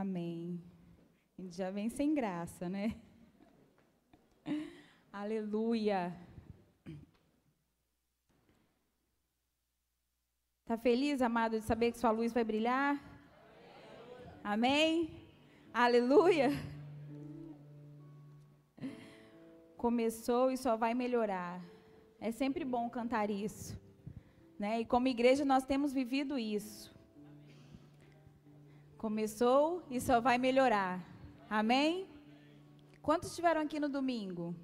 Amém. A gente já vem sem graça, né? Aleluia. Está feliz, amado, de saber que sua luz vai brilhar? Amém? Aleluia. Começou e só vai melhorar. É sempre bom cantar isso. Né? E como igreja nós temos vivido isso. Começou e só vai melhorar. Amém? Quantos estiveram aqui no domingo?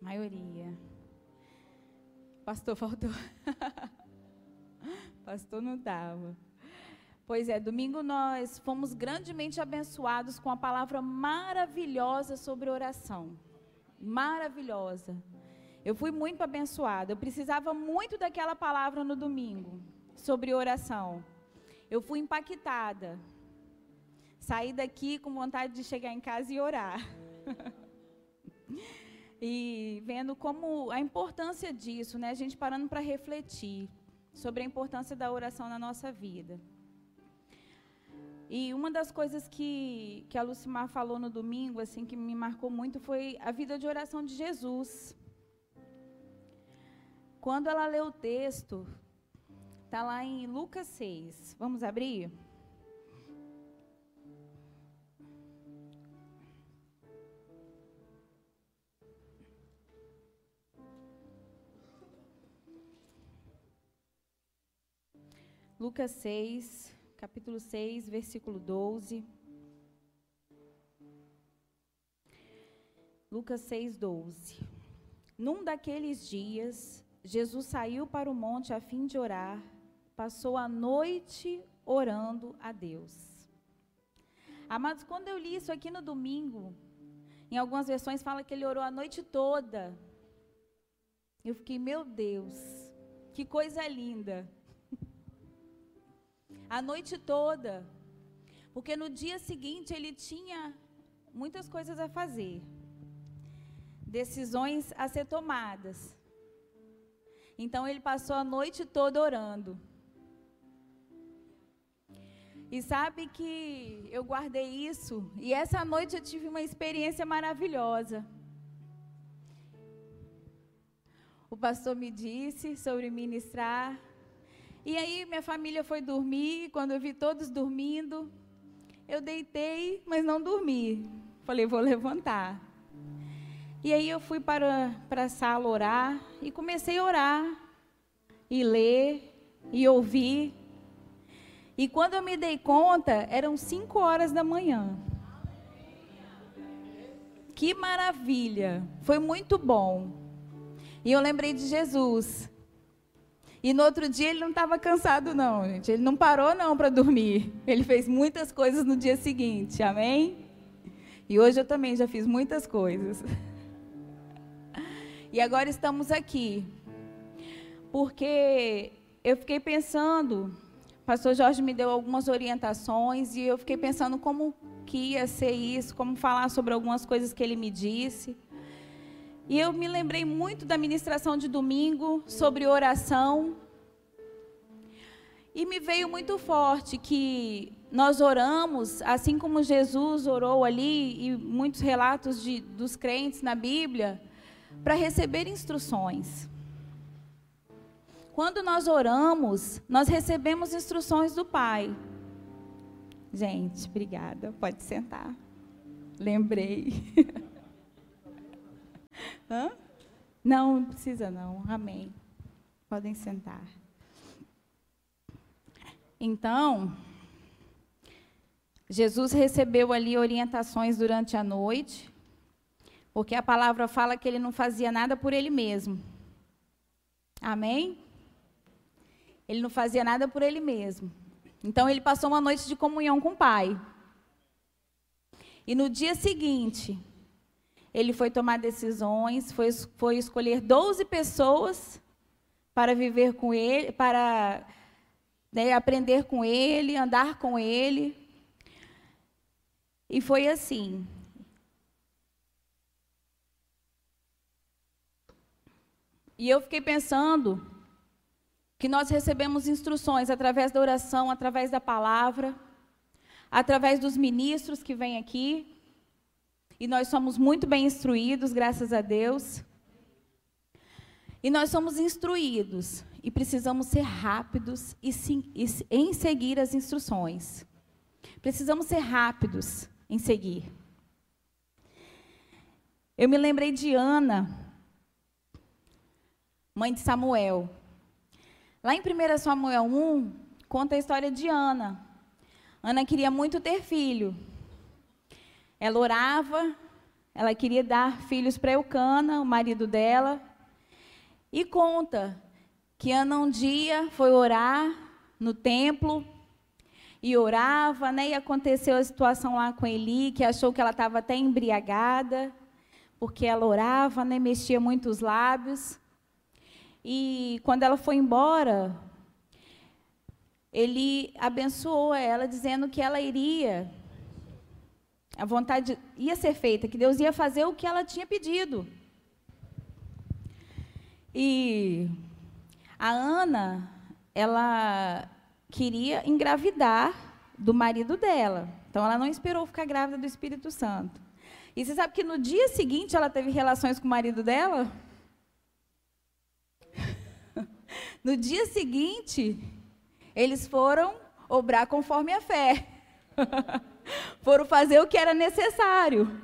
Maioria. Pastor faltou. Pastor não estava. Pois é, domingo nós fomos grandemente abençoados com a palavra maravilhosa sobre oração. Maravilhosa. Eu fui muito abençoada. Eu precisava muito daquela palavra no domingo sobre oração. Eu fui impactada. Saí daqui com vontade de chegar em casa e orar. e vendo como a importância disso, né? A gente parando para refletir sobre a importância da oração na nossa vida. E uma das coisas que, que a Lucimar falou no domingo, assim, que me marcou muito, foi a vida de oração de Jesus. Quando ela leu o texto, está lá em Lucas 6. Vamos abrir? Lucas 6, capítulo 6, versículo 12. Lucas 6, 12. Num daqueles dias, Jesus saiu para o monte a fim de orar, passou a noite orando a Deus. Amados, quando eu li isso aqui no domingo, em algumas versões fala que ele orou a noite toda. Eu fiquei, meu Deus, que coisa linda a noite toda. Porque no dia seguinte ele tinha muitas coisas a fazer, decisões a ser tomadas. Então ele passou a noite toda orando. E sabe que eu guardei isso, e essa noite eu tive uma experiência maravilhosa. O pastor me disse sobre ministrar e aí minha família foi dormir, quando eu vi todos dormindo, eu deitei, mas não dormi. Falei, vou levantar. E aí eu fui para, para a sala orar e comecei a orar, e ler, e ouvir. E quando eu me dei conta, eram cinco horas da manhã. Que maravilha! Foi muito bom. E eu lembrei de Jesus. E no outro dia ele não estava cansado, não, gente. Ele não parou, não, para dormir. Ele fez muitas coisas no dia seguinte, amém? E hoje eu também já fiz muitas coisas. E agora estamos aqui. Porque eu fiquei pensando, pastor Jorge me deu algumas orientações, e eu fiquei pensando como que ia ser isso, como falar sobre algumas coisas que ele me disse. E eu me lembrei muito da ministração de domingo sobre oração. E me veio muito forte que nós oramos, assim como Jesus orou ali, e muitos relatos de, dos crentes na Bíblia, para receber instruções. Quando nós oramos, nós recebemos instruções do Pai. Gente, obrigada. Pode sentar. Lembrei. Hã? Não, não precisa não. Amém. Podem sentar. Então, Jesus recebeu ali orientações durante a noite, porque a palavra fala que ele não fazia nada por ele mesmo. Amém? Ele não fazia nada por ele mesmo. Então ele passou uma noite de comunhão com o Pai. E no dia seguinte, ele foi tomar decisões, foi, foi escolher 12 pessoas para viver com ele, para né, aprender com ele, andar com ele. E foi assim. E eu fiquei pensando que nós recebemos instruções através da oração, através da palavra, através dos ministros que vêm aqui. E nós somos muito bem instruídos, graças a Deus. E nós somos instruídos e precisamos ser rápidos e, sim, e, em seguir as instruções. Precisamos ser rápidos em seguir. Eu me lembrei de Ana, mãe de Samuel. Lá em 1 Samuel 1, conta a história de Ana. Ana queria muito ter filho. Ela orava, ela queria dar filhos para Eucana, o marido dela. E conta que Ana um dia foi orar no templo e orava, né? E aconteceu a situação lá com Eli, que achou que ela estava até embriagada, porque ela orava, né? Mexia muito os lábios. E quando ela foi embora, ele abençoou ela, dizendo que ela iria, a vontade ia ser feita, que Deus ia fazer o que ela tinha pedido. E a Ana, ela queria engravidar do marido dela. Então ela não esperou ficar grávida do Espírito Santo. E você sabe que no dia seguinte ela teve relações com o marido dela? No dia seguinte, eles foram obrar conforme a fé. foram fazer o que era necessário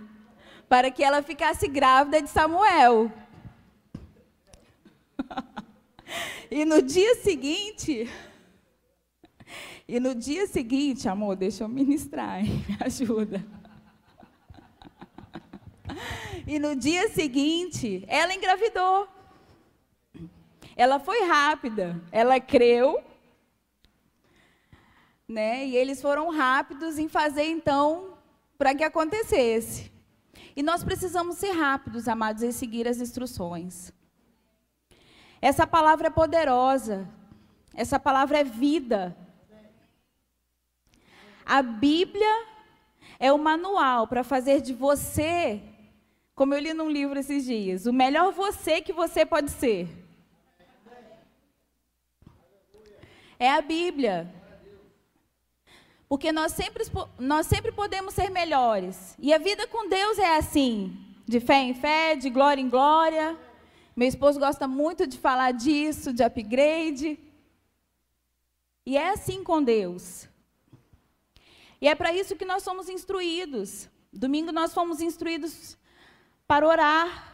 para que ela ficasse grávida de Samuel. e no dia seguinte, e no dia seguinte, amor, deixa eu ministrar, hein? me ajuda. E no dia seguinte, ela engravidou. Ela foi rápida, ela creu, né? E eles foram rápidos em fazer então para que acontecesse. E nós precisamos ser rápidos, amados, em seguir as instruções. Essa palavra é poderosa. Essa palavra é vida. A Bíblia é o manual para fazer de você, como eu li num livro esses dias, o melhor você que você pode ser. É a Bíblia. Porque nós sempre, nós sempre podemos ser melhores. E a vida com Deus é assim: de fé em fé, de glória em glória. Meu esposo gosta muito de falar disso, de upgrade. E é assim com Deus. E é para isso que nós somos instruídos. Domingo nós fomos instruídos para orar.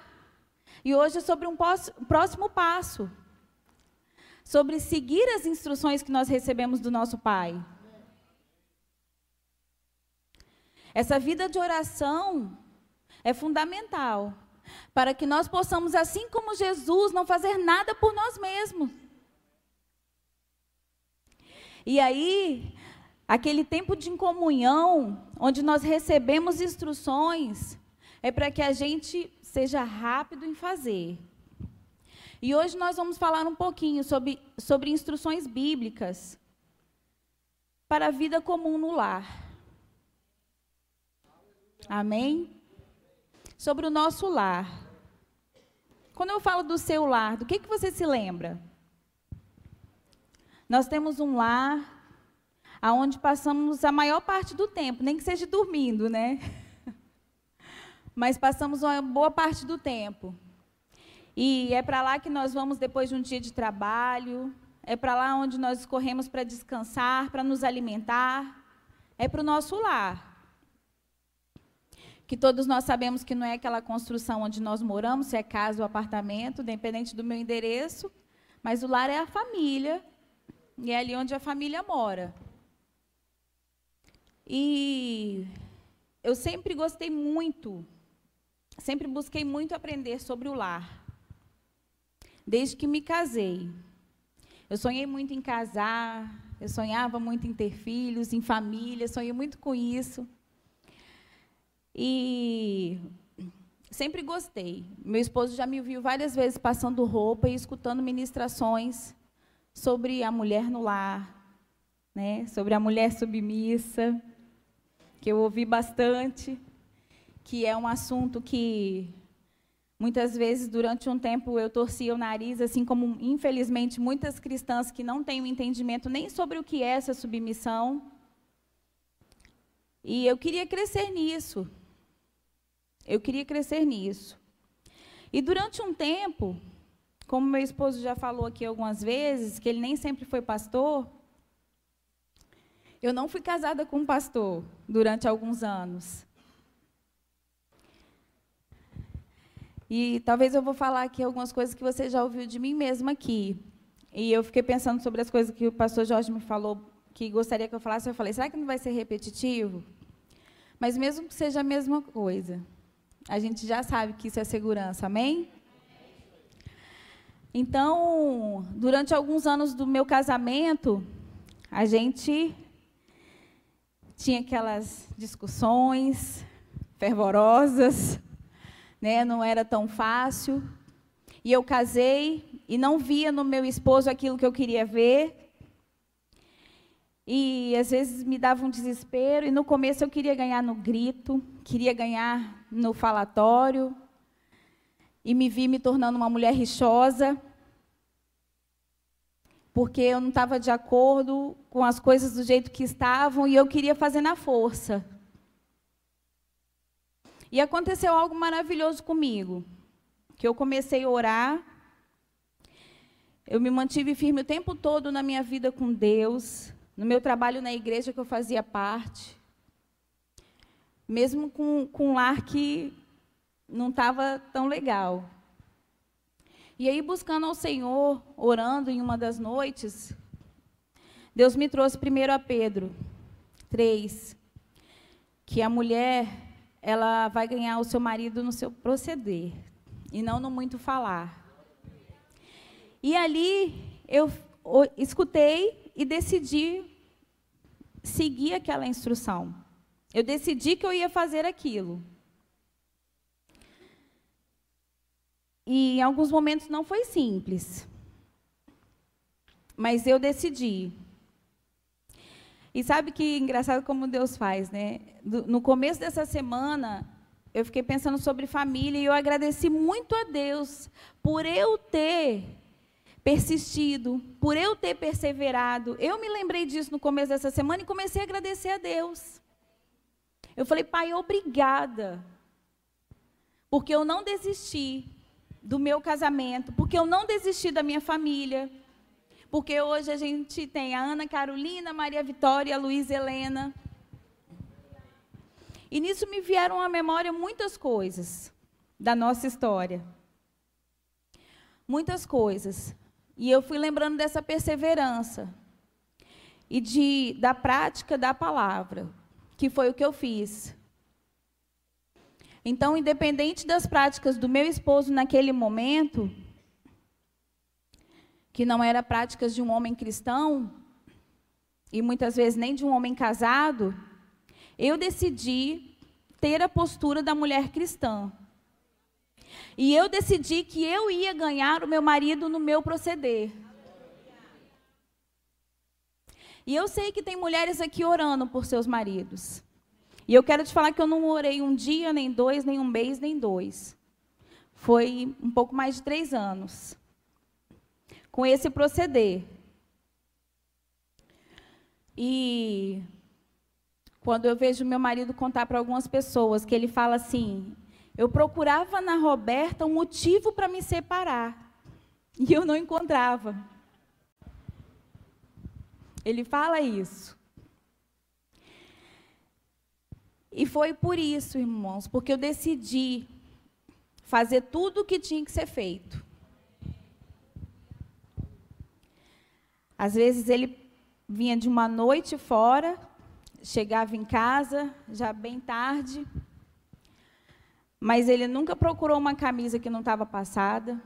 E hoje é sobre um próximo passo sobre seguir as instruções que nós recebemos do nosso Pai. Essa vida de oração é fundamental para que nós possamos, assim como Jesus, não fazer nada por nós mesmos. E aí, aquele tempo de comunhão, onde nós recebemos instruções, é para que a gente seja rápido em fazer. E hoje nós vamos falar um pouquinho sobre, sobre instruções bíblicas para a vida comum no lar. Amém? Sobre o nosso lar. Quando eu falo do seu lar, do que, que você se lembra? Nós temos um lar aonde passamos a maior parte do tempo, nem que seja dormindo, né? Mas passamos uma boa parte do tempo. E é para lá que nós vamos depois de um dia de trabalho, é para lá onde nós corremos para descansar, para nos alimentar, é para o nosso lar. Que todos nós sabemos que não é aquela construção onde nós moramos, se é casa ou apartamento, independente do meu endereço, mas o lar é a família, e é ali onde a família mora. E eu sempre gostei muito, sempre busquei muito aprender sobre o lar desde que me casei. Eu sonhei muito em casar, eu sonhava muito em ter filhos, em família, sonhei muito com isso. E sempre gostei. Meu esposo já me viu várias vezes passando roupa e escutando ministrações sobre a mulher no lar, né? sobre a mulher submissa, que eu ouvi bastante, que é um assunto que Muitas vezes, durante um tempo, eu torcia o nariz, assim como, infelizmente, muitas cristãs que não têm um entendimento nem sobre o que é essa submissão. E eu queria crescer nisso. Eu queria crescer nisso. E durante um tempo, como meu esposo já falou aqui algumas vezes, que ele nem sempre foi pastor, eu não fui casada com um pastor durante alguns anos. E talvez eu vou falar aqui algumas coisas que você já ouviu de mim mesma aqui. E eu fiquei pensando sobre as coisas que o pastor Jorge me falou, que gostaria que eu falasse. Eu falei, será que não vai ser repetitivo? Mas mesmo que seja a mesma coisa, a gente já sabe que isso é segurança, amém? Então, durante alguns anos do meu casamento, a gente tinha aquelas discussões fervorosas, né? Não era tão fácil. E eu casei e não via no meu esposo aquilo que eu queria ver. E às vezes me dava um desespero. E no começo eu queria ganhar no grito, queria ganhar no falatório. E me vi me tornando uma mulher rixosa. Porque eu não estava de acordo com as coisas do jeito que estavam e eu queria fazer na força. E aconteceu algo maravilhoso comigo, que eu comecei a orar, eu me mantive firme o tempo todo na minha vida com Deus, no meu trabalho na igreja que eu fazia parte, mesmo com, com um lar que não estava tão legal. E aí, buscando ao Senhor, orando em uma das noites, Deus me trouxe primeiro a Pedro 3, que a mulher ela vai ganhar o seu marido no seu proceder e não no muito falar. E ali eu escutei e decidi seguir aquela instrução. Eu decidi que eu ia fazer aquilo. E em alguns momentos não foi simples. Mas eu decidi. E sabe que engraçado como Deus faz, né? No começo dessa semana, eu fiquei pensando sobre família e eu agradeci muito a Deus por eu ter persistido, por eu ter perseverado. Eu me lembrei disso no começo dessa semana e comecei a agradecer a Deus. Eu falei, Pai, obrigada. Porque eu não desisti do meu casamento, porque eu não desisti da minha família, porque hoje a gente tem a Ana Carolina, Maria Vitória, a Luísa Helena. E nisso me vieram à memória muitas coisas da nossa história. Muitas coisas. E eu fui lembrando dessa perseverança e de, da prática da palavra, que foi o que eu fiz. Então, independente das práticas do meu esposo naquele momento, que não era práticas de um homem cristão, e muitas vezes nem de um homem casado, eu decidi ter a postura da mulher cristã. E eu decidi que eu ia ganhar o meu marido no meu proceder. E eu sei que tem mulheres aqui orando por seus maridos. E eu quero te falar que eu não orei um dia, nem dois, nem um mês, nem dois. Foi um pouco mais de três anos com esse proceder. E quando eu vejo meu marido contar para algumas pessoas que ele fala assim: eu procurava na Roberta um motivo para me separar e eu não encontrava. Ele fala isso. E foi por isso, irmãos, porque eu decidi fazer tudo o que tinha que ser feito. Às vezes ele vinha de uma noite fora, chegava em casa já bem tarde, mas ele nunca procurou uma camisa que não estava passada.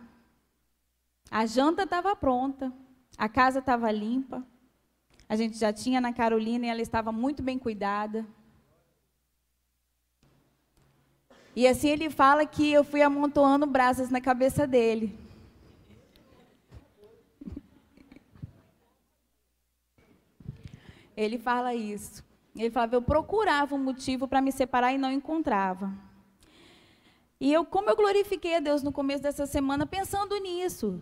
A janta estava pronta, a casa estava limpa. A gente já tinha na Carolina e ela estava muito bem cuidada. E assim ele fala que eu fui amontoando brasas na cabeça dele. Ele fala isso. Ele falava, eu procurava um motivo para me separar e não encontrava. E eu, como eu glorifiquei a Deus no começo dessa semana, pensando nisso,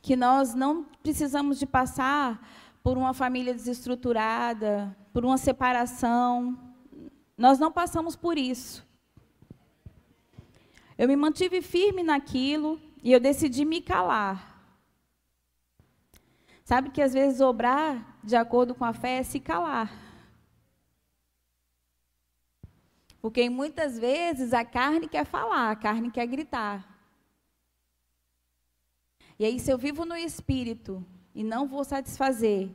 que nós não precisamos de passar por uma família desestruturada, por uma separação. nós não passamos por isso. Eu me mantive firme naquilo e eu decidi me calar. Sabe que às vezes obrar de acordo com a fé é se calar. Porque muitas vezes a carne quer falar, a carne quer gritar. E aí, se eu vivo no espírito e não vou satisfazer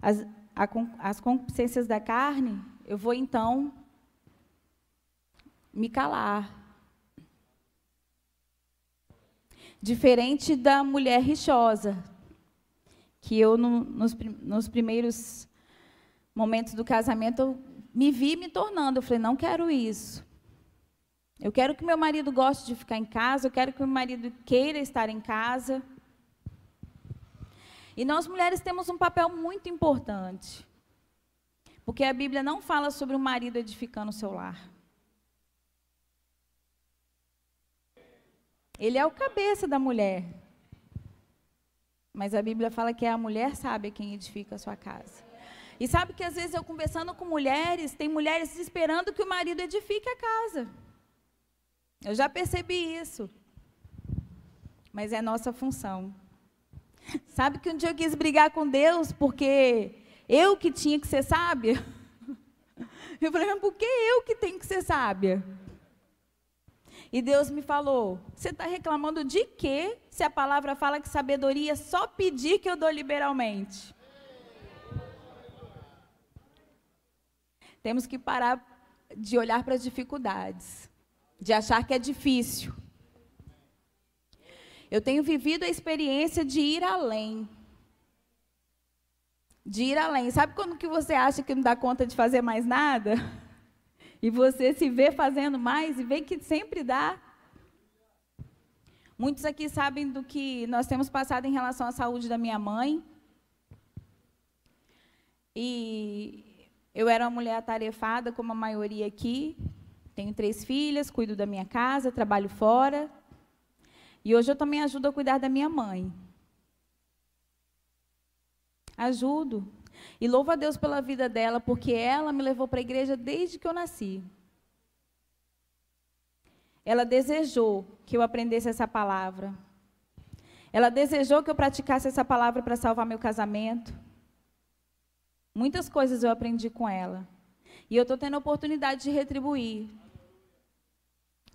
as, a, as concupiscências da carne, eu vou então me calar. Diferente da mulher rixosa, que eu, no, nos, nos primeiros momentos do casamento, eu me vi me tornando. Eu falei, não quero isso. Eu quero que meu marido goste de ficar em casa, eu quero que meu marido queira estar em casa. E nós mulheres temos um papel muito importante. Porque a Bíblia não fala sobre o marido edificando o seu lar. Ele é o cabeça da mulher. Mas a Bíblia fala que é a mulher sábia quem edifica a sua casa. E sabe que às vezes eu conversando com mulheres, tem mulheres esperando que o marido edifique a casa. Eu já percebi isso. Mas é nossa função. Sabe que um dia eu quis brigar com Deus porque eu que tinha que ser sábia? Eu falei, mas por que eu que tenho que ser sábia? E Deus me falou: Você está reclamando de quê se a palavra fala que sabedoria é só pedir que eu dou liberalmente? Temos que parar de olhar para as dificuldades, de achar que é difícil. Eu tenho vivido a experiência de ir além. De ir além. Sabe quando que você acha que não dá conta de fazer mais nada? E você se vê fazendo mais e vê que sempre dá. Muitos aqui sabem do que nós temos passado em relação à saúde da minha mãe. E eu era uma mulher atarefada, como a maioria aqui. Tenho três filhas, cuido da minha casa, trabalho fora. E hoje eu também ajudo a cuidar da minha mãe. Ajudo. E louvo a Deus pela vida dela, porque ela me levou para a igreja desde que eu nasci. Ela desejou que eu aprendesse essa palavra. Ela desejou que eu praticasse essa palavra para salvar meu casamento. Muitas coisas eu aprendi com ela. E eu estou tendo a oportunidade de retribuir.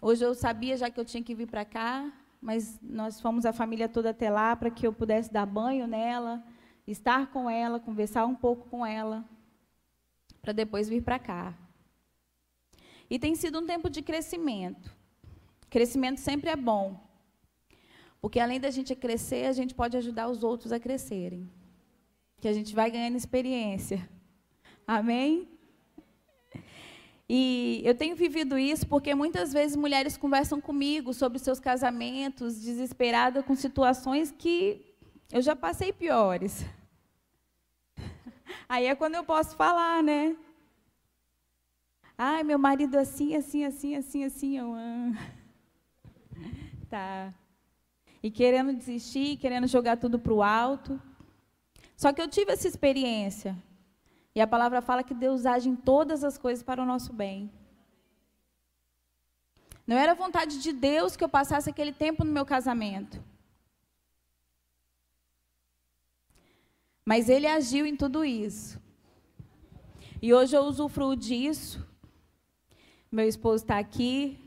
Hoje eu sabia já que eu tinha que vir para cá, mas nós fomos a família toda até lá para que eu pudesse dar banho nela, estar com ela, conversar um pouco com ela, para depois vir para cá. E tem sido um tempo de crescimento. Crescimento sempre é bom, porque além da gente crescer, a gente pode ajudar os outros a crescerem. Que a gente vai ganhando experiência. Amém? E eu tenho vivido isso porque muitas vezes mulheres conversam comigo sobre seus casamentos, desesperadas com situações que eu já passei piores. Aí é quando eu posso falar, né? Ai, meu marido assim, assim, assim, assim, assim, eu amo. Tá. E querendo desistir, querendo jogar tudo para o alto. Só que eu tive essa experiência. E a palavra fala que Deus age em todas as coisas para o nosso bem. Não era vontade de Deus que eu passasse aquele tempo no meu casamento. Mas Ele agiu em tudo isso. E hoje eu usufruo disso. Meu esposo está aqui,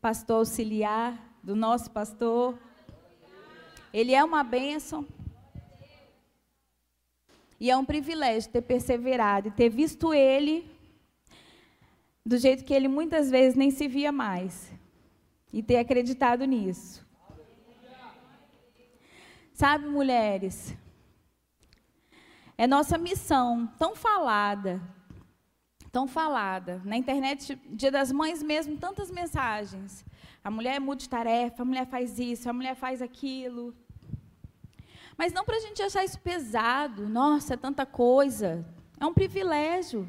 pastor auxiliar do nosso pastor. Ele é uma bênção. E é um privilégio ter perseverado e ter visto ele do jeito que ele muitas vezes nem se via mais. E ter acreditado nisso. Sabe, mulheres, é nossa missão tão falada, tão falada. Na internet, Dia das Mães mesmo, tantas mensagens. A mulher é multitarefa, a mulher faz isso, a mulher faz aquilo. Mas não para a gente achar isso pesado. Nossa, é tanta coisa. É um privilégio.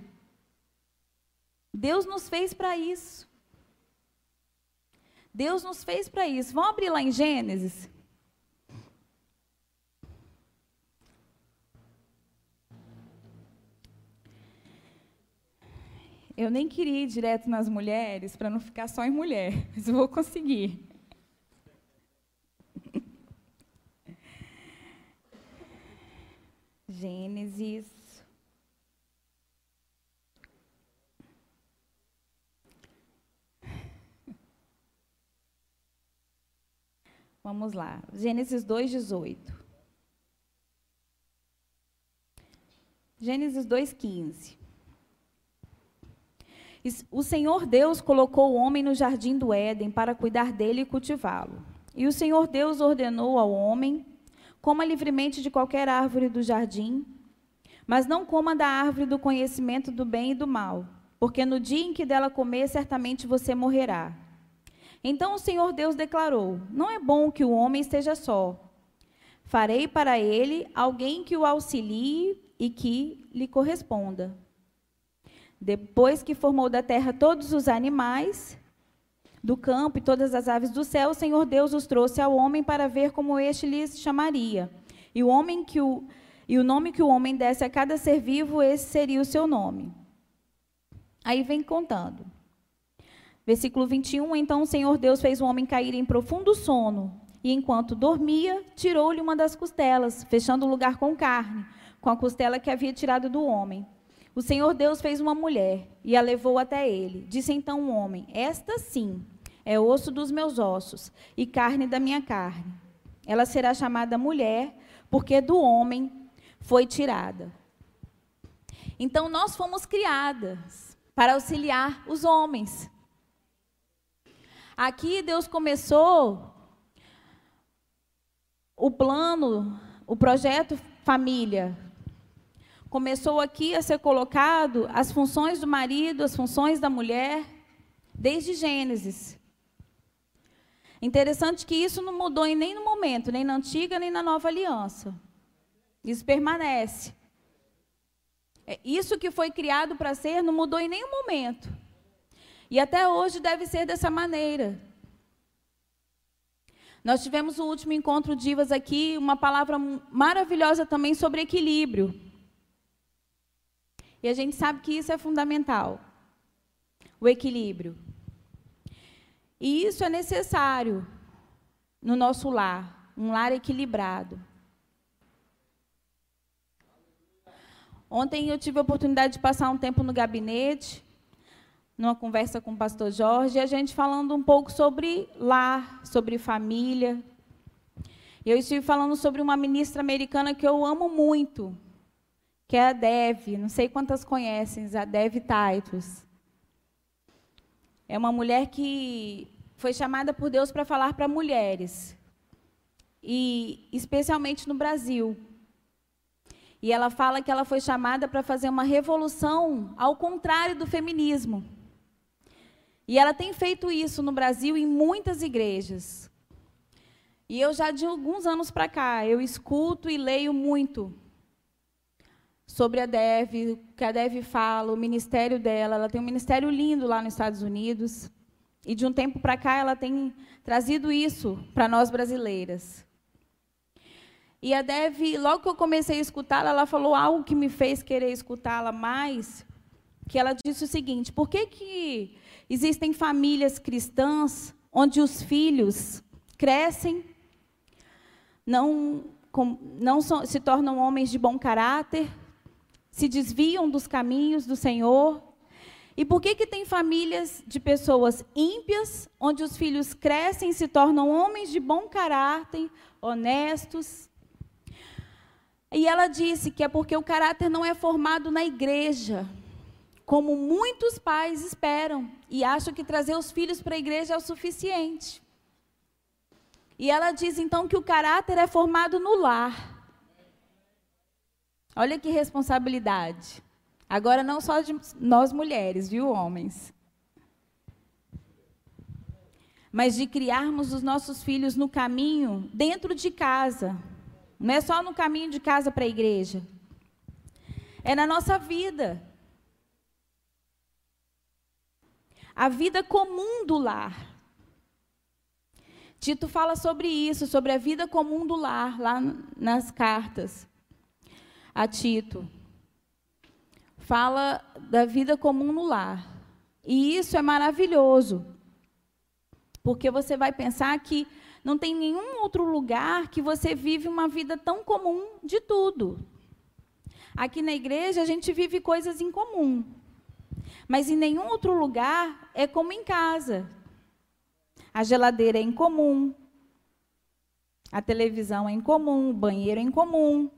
Deus nos fez para isso. Deus nos fez para isso. Vamos abrir lá em Gênesis? Eu nem queria ir direto nas mulheres para não ficar só em mulher, mas vou conseguir. Gênesis. Vamos lá. Gênesis 2:18. Gênesis 2:15. O Senhor Deus colocou o homem no jardim do Éden para cuidar dele e cultivá-lo. E o Senhor Deus ordenou ao homem: coma livremente de qualquer árvore do jardim, mas não coma da árvore do conhecimento do bem e do mal, porque no dia em que dela comer, certamente você morrerá. Então o Senhor Deus declarou: Não é bom que o homem esteja só. Farei para ele alguém que o auxilie e que lhe corresponda. Depois que formou da terra todos os animais do campo e todas as aves do céu, o Senhor Deus os trouxe ao homem para ver como este lhes chamaria. E o homem que o e o nome que o homem desse a cada ser vivo, esse seria o seu nome. Aí vem contando. Versículo 21, então o Senhor Deus fez o homem cair em profundo sono, e enquanto dormia, tirou-lhe uma das costelas, fechando o lugar com carne, com a costela que havia tirado do homem. O Senhor Deus fez uma mulher e a levou até ele. Disse então o homem: Esta sim é osso dos meus ossos e carne da minha carne. Ela será chamada mulher, porque do homem foi tirada. Então nós fomos criadas para auxiliar os homens. Aqui Deus começou o plano, o projeto família, começou aqui a ser colocado as funções do marido, as funções da mulher, desde Gênesis. Interessante que isso não mudou em nenhum momento, nem na antiga, nem na nova aliança. Isso permanece. É, isso que foi criado para ser não mudou em nenhum momento. E até hoje deve ser dessa maneira. Nós tivemos o último encontro divas aqui, uma palavra maravilhosa também sobre equilíbrio. E a gente sabe que isso é fundamental o equilíbrio. E isso é necessário no nosso lar, um lar equilibrado. Ontem eu tive a oportunidade de passar um tempo no gabinete, numa conversa com o pastor Jorge, e a gente falando um pouco sobre lar, sobre família. Eu estive falando sobre uma ministra americana que eu amo muito, que é a Dev, não sei quantas conhecem, a Dev Titus. É uma mulher que foi chamada por Deus para falar para mulheres, e especialmente no Brasil. E ela fala que ela foi chamada para fazer uma revolução ao contrário do feminismo. E ela tem feito isso no Brasil em muitas igrejas. E eu já de alguns anos para cá, eu escuto e leio muito sobre a Dev, o que a Dev fala, o ministério dela. Ela tem um ministério lindo lá nos Estados Unidos. E de um tempo para cá ela tem trazido isso para nós brasileiras. E a Dev, logo que eu comecei a escutá-la, ela falou algo que me fez querer escutá-la mais, que ela disse o seguinte: por que, que existem famílias cristãs onde os filhos crescem, não, não se tornam homens de bom caráter, se desviam dos caminhos do Senhor? E por que, que tem famílias de pessoas ímpias, onde os filhos crescem e se tornam homens de bom caráter, honestos? E ela disse que é porque o caráter não é formado na igreja, como muitos pais esperam e acham que trazer os filhos para a igreja é o suficiente. E ela diz então que o caráter é formado no lar. Olha que responsabilidade. Agora, não só de nós mulheres, viu, homens? Mas de criarmos os nossos filhos no caminho dentro de casa. Não é só no caminho de casa para a igreja. É na nossa vida. A vida comum do lar. Tito fala sobre isso, sobre a vida comum do lar, lá nas cartas a Tito. fala da vida comum no lar. E isso é maravilhoso. Porque você vai pensar que não tem nenhum outro lugar que você vive uma vida tão comum de tudo. Aqui na igreja a gente vive coisas em comum. Mas em nenhum outro lugar é como em casa. A geladeira é em comum. A televisão é em comum, o banheiro é em comum.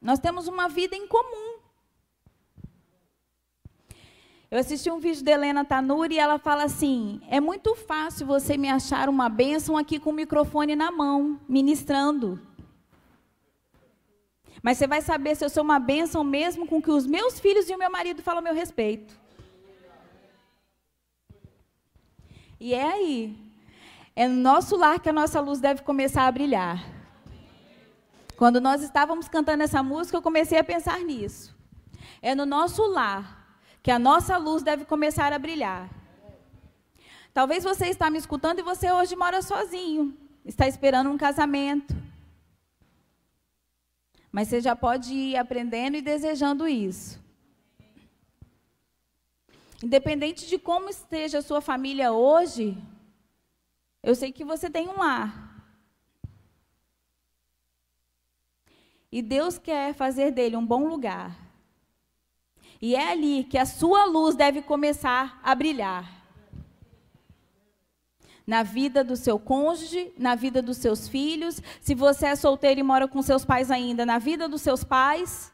Nós temos uma vida em comum. Eu assisti um vídeo da Helena Tanuri e ela fala assim: é muito fácil você me achar uma bênção aqui com o microfone na mão, ministrando. Mas você vai saber se eu sou uma bênção mesmo com que os meus filhos e o meu marido falam a meu respeito. E é aí. É no nosso lar que a nossa luz deve começar a brilhar. Quando nós estávamos cantando essa música, eu comecei a pensar nisso. É no nosso lar que a nossa luz deve começar a brilhar. Talvez você está me escutando e você hoje mora sozinho, está esperando um casamento. Mas você já pode ir aprendendo e desejando isso. Independente de como esteja a sua família hoje, eu sei que você tem um lar. E Deus quer fazer dele um bom lugar. E é ali que a sua luz deve começar a brilhar. Na vida do seu cônjuge, na vida dos seus filhos, se você é solteiro e mora com seus pais ainda, na vida dos seus pais.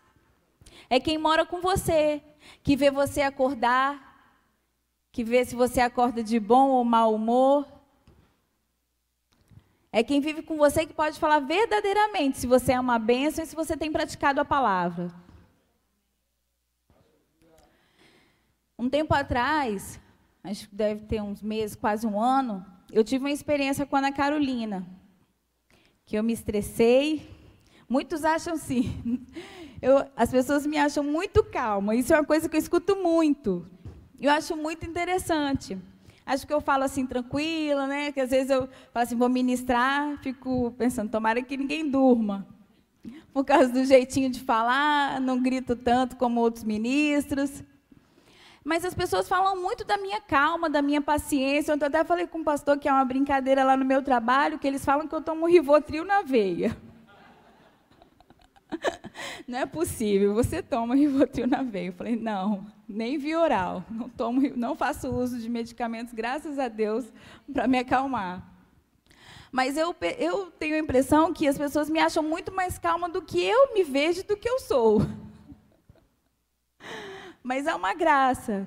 É quem mora com você, que vê você acordar, que vê se você acorda de bom ou mau humor. É quem vive com você que pode falar verdadeiramente se você é uma bênção e se você tem praticado a palavra. Um tempo atrás, acho que deve ter uns meses, quase um ano, eu tive uma experiência com a Ana Carolina, que eu me estressei. Muitos acham sim. Eu, as pessoas me acham muito calma. Isso é uma coisa que eu escuto muito. Eu acho muito interessante. Acho que eu falo assim tranquila, né? Que às vezes eu falo assim, vou ministrar, fico pensando, tomara que ninguém durma. Por causa do jeitinho de falar, não grito tanto como outros ministros. Mas as pessoas falam muito da minha calma, da minha paciência. Eu até falei com o pastor que é uma brincadeira lá no meu trabalho, que eles falam que eu tomo Rivotril na veia. Não é possível, você toma Rivotril na veia. Eu falei, não, nem via oral. Não, tomo, não faço uso de medicamentos, graças a Deus, para me acalmar. Mas eu, eu tenho a impressão que as pessoas me acham muito mais calma do que eu me vejo do que eu sou mas é uma graça.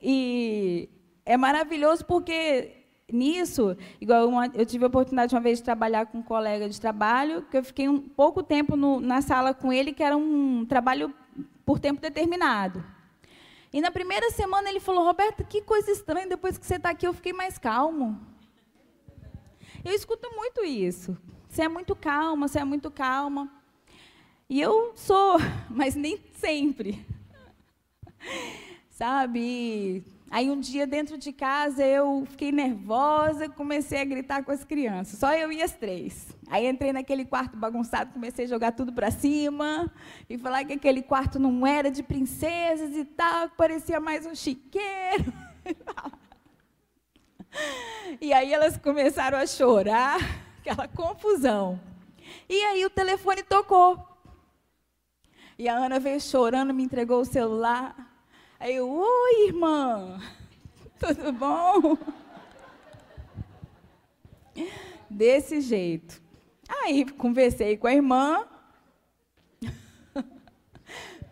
E é maravilhoso porque nisso, igual uma, eu tive a oportunidade uma vez de trabalhar com um colega de trabalho, que eu fiquei um pouco tempo no, na sala com ele, que era um trabalho por tempo determinado. E na primeira semana ele falou, Roberto, que coisa estranha, depois que você está aqui eu fiquei mais calmo. Eu escuto muito isso. Você é muito calma, você é muito calma. E eu sou, mas nem sempre. Sabe? Aí um dia dentro de casa eu fiquei nervosa, comecei a gritar com as crianças, só eu e as três. Aí entrei naquele quarto bagunçado, comecei a jogar tudo para cima e falar que aquele quarto não era de princesas e tal, que parecia mais um chiqueiro. E aí elas começaram a chorar, aquela confusão. E aí o telefone tocou. E a Ana veio chorando, me entregou o celular. Aí eu, oi, irmã, tudo bom? Desse jeito. Aí conversei com a irmã.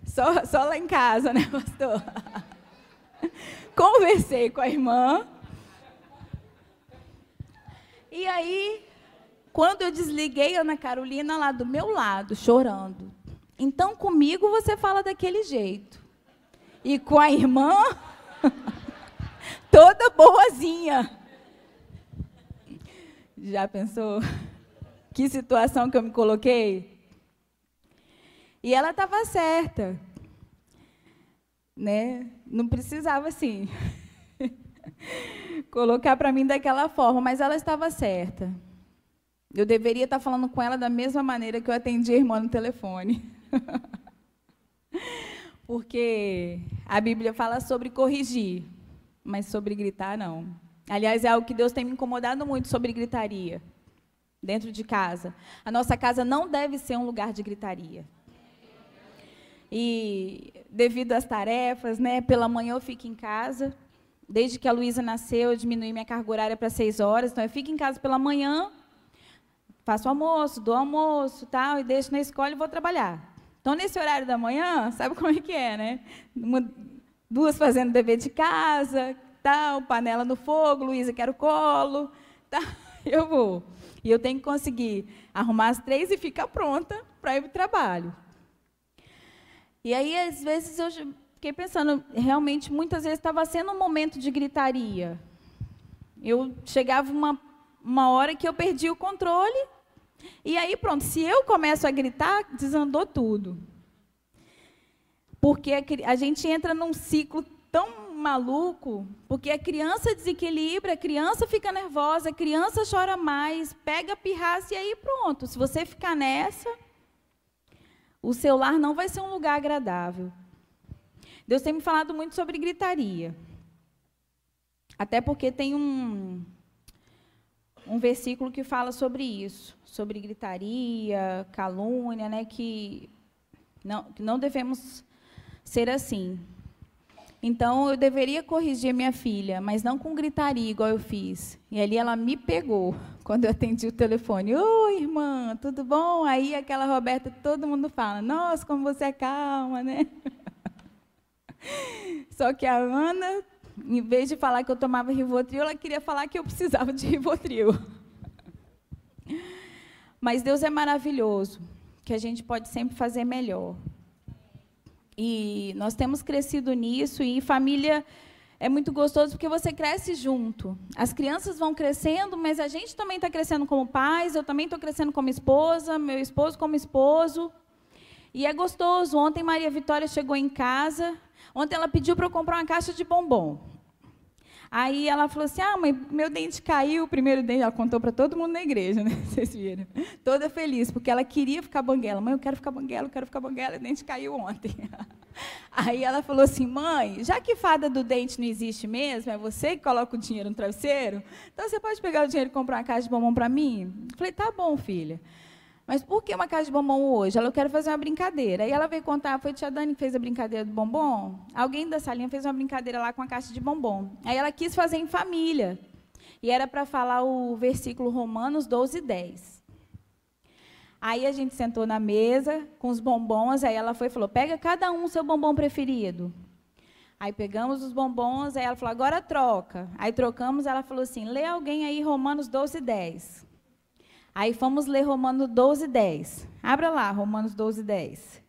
Só, só lá em casa, né, pastor? Conversei com a irmã. E aí, quando eu desliguei Ana Carolina lá do meu lado, chorando. Então, comigo você fala daquele jeito e com a irmã toda boazinha. Já pensou? Que situação que eu me coloquei? E ela estava certa. Né? Não precisava assim colocar para mim daquela forma, mas ela estava certa. Eu deveria estar falando com ela da mesma maneira que eu atendi a irmã no telefone. porque a Bíblia fala sobre corrigir, mas sobre gritar, não. Aliás, é algo que Deus tem me incomodado muito sobre gritaria dentro de casa. A nossa casa não deve ser um lugar de gritaria. E devido às tarefas, né, pela manhã eu fico em casa. Desde que a Luísa nasceu, eu diminui minha carga horária para seis horas. Então, eu fico em casa pela manhã, faço almoço, dou almoço, tal, e deixo na escola e vou trabalhar. Então, nesse horário da manhã, sabe como é que é, né? Uma, duas fazendo dever de casa, tal, panela no fogo, Luísa quer o colo, tá? Eu vou. E eu tenho que conseguir arrumar as três e ficar pronta para ir para o trabalho. E aí, às vezes, eu fiquei pensando, realmente, muitas vezes estava sendo um momento de gritaria. Eu chegava uma, uma hora que eu perdi o controle, e aí, pronto, se eu começo a gritar, desandou tudo. Porque a gente entra num ciclo tão maluco, porque a criança desequilibra, a criança fica nervosa, a criança chora mais, pega pirraça e aí pronto. Se você ficar nessa, o seu lar não vai ser um lugar agradável. Deus tem me falado muito sobre gritaria. Até porque tem um, um versículo que fala sobre isso, sobre gritaria, calúnia, né, que não, que não devemos ser assim. Então eu deveria corrigir minha filha, mas não com gritaria igual eu fiz. E ali ela me pegou quando eu atendi o telefone. Oi, irmã, tudo bom? Aí aquela Roberta, todo mundo fala: Nossa, como você é calma, né? Só que a Ana, em vez de falar que eu tomava Rivotril, ela queria falar que eu precisava de Rivotril. Mas Deus é maravilhoso, que a gente pode sempre fazer melhor. E nós temos crescido nisso e família é muito gostoso porque você cresce junto. As crianças vão crescendo, mas a gente também está crescendo como pais, eu também estou crescendo como esposa, meu esposo como esposo. E é gostoso. Ontem Maria Vitória chegou em casa Ontem ela pediu para eu comprar uma caixa de bombom. Aí ela falou assim: Ah, mãe, meu dente caiu, o primeiro dente. Ela contou para todo mundo na igreja, né? Vocês viram? Toda feliz, porque ela queria ficar banguela. Mãe, eu quero ficar banguela, eu quero ficar banguela. O dente caiu ontem. Aí ela falou assim: Mãe, já que fada do dente não existe mesmo, é você que coloca o dinheiro no travesseiro, então você pode pegar o dinheiro e comprar uma caixa de bombom para mim? Eu falei: Tá bom, filha. Mas por que uma caixa de bombom hoje? Ela, eu quero fazer uma brincadeira. Aí ela veio contar, foi a tia Dani que fez a brincadeira do bombom? Alguém da salinha fez uma brincadeira lá com a caixa de bombom. Aí ela quis fazer em família. E era para falar o versículo Romanos 12, 10. Aí a gente sentou na mesa com os bombons, aí ela foi e falou: pega cada um o seu bombom preferido. Aí pegamos os bombons, aí ela falou: agora troca. Aí trocamos, ela falou assim: lê alguém aí Romanos 12, 10. Aí fomos ler Romanos 12, 10. Abra lá, Romanos 12, 10.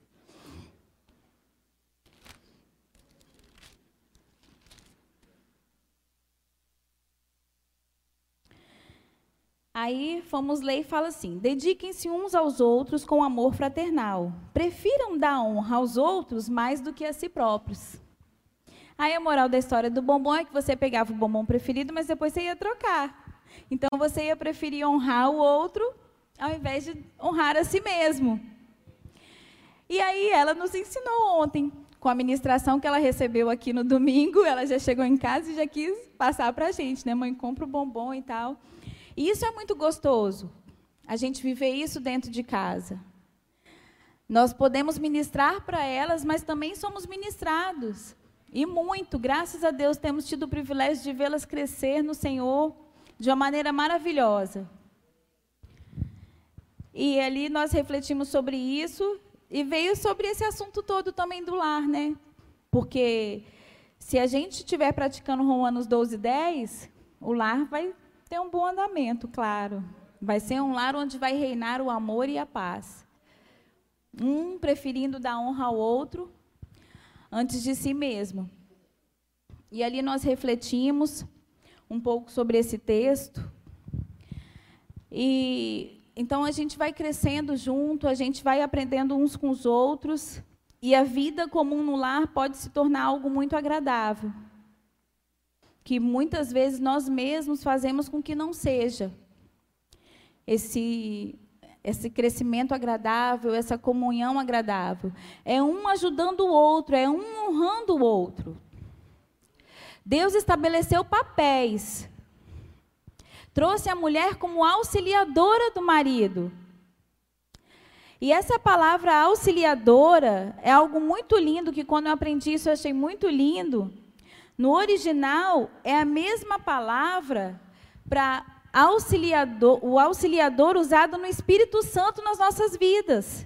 Aí fomos ler e fala assim: dediquem-se uns aos outros com amor fraternal. Prefiram dar honra aos outros mais do que a si próprios. Aí a moral da história do bombom é que você pegava o bombom preferido, mas depois você ia trocar. Então você ia preferir honrar o outro ao invés de honrar a si mesmo. E aí ela nos ensinou ontem, com a ministração que ela recebeu aqui no domingo, ela já chegou em casa e já quis passar para a gente, né? Mãe, compra o bombom e tal. E isso é muito gostoso, a gente viver isso dentro de casa. Nós podemos ministrar para elas, mas também somos ministrados. E muito, graças a Deus, temos tido o privilégio de vê-las crescer no Senhor de uma maneira maravilhosa. E ali nós refletimos sobre isso e veio sobre esse assunto todo também do lar, né? Porque se a gente estiver praticando Romanos 12, 10, o lar vai ter um bom andamento, claro. Vai ser um lar onde vai reinar o amor e a paz. Um preferindo dar honra ao outro antes de si mesmo. E ali nós refletimos um pouco sobre esse texto. E então a gente vai crescendo junto, a gente vai aprendendo uns com os outros, e a vida comum no lar pode se tornar algo muito agradável. Que muitas vezes nós mesmos fazemos com que não seja. Esse esse crescimento agradável, essa comunhão agradável. É um ajudando o outro, é um honrando o outro. Deus estabeleceu papéis. Trouxe a mulher como auxiliadora do marido. E essa palavra auxiliadora é algo muito lindo, que quando eu aprendi isso eu achei muito lindo. No original, é a mesma palavra para auxiliador, o auxiliador usado no Espírito Santo nas nossas vidas.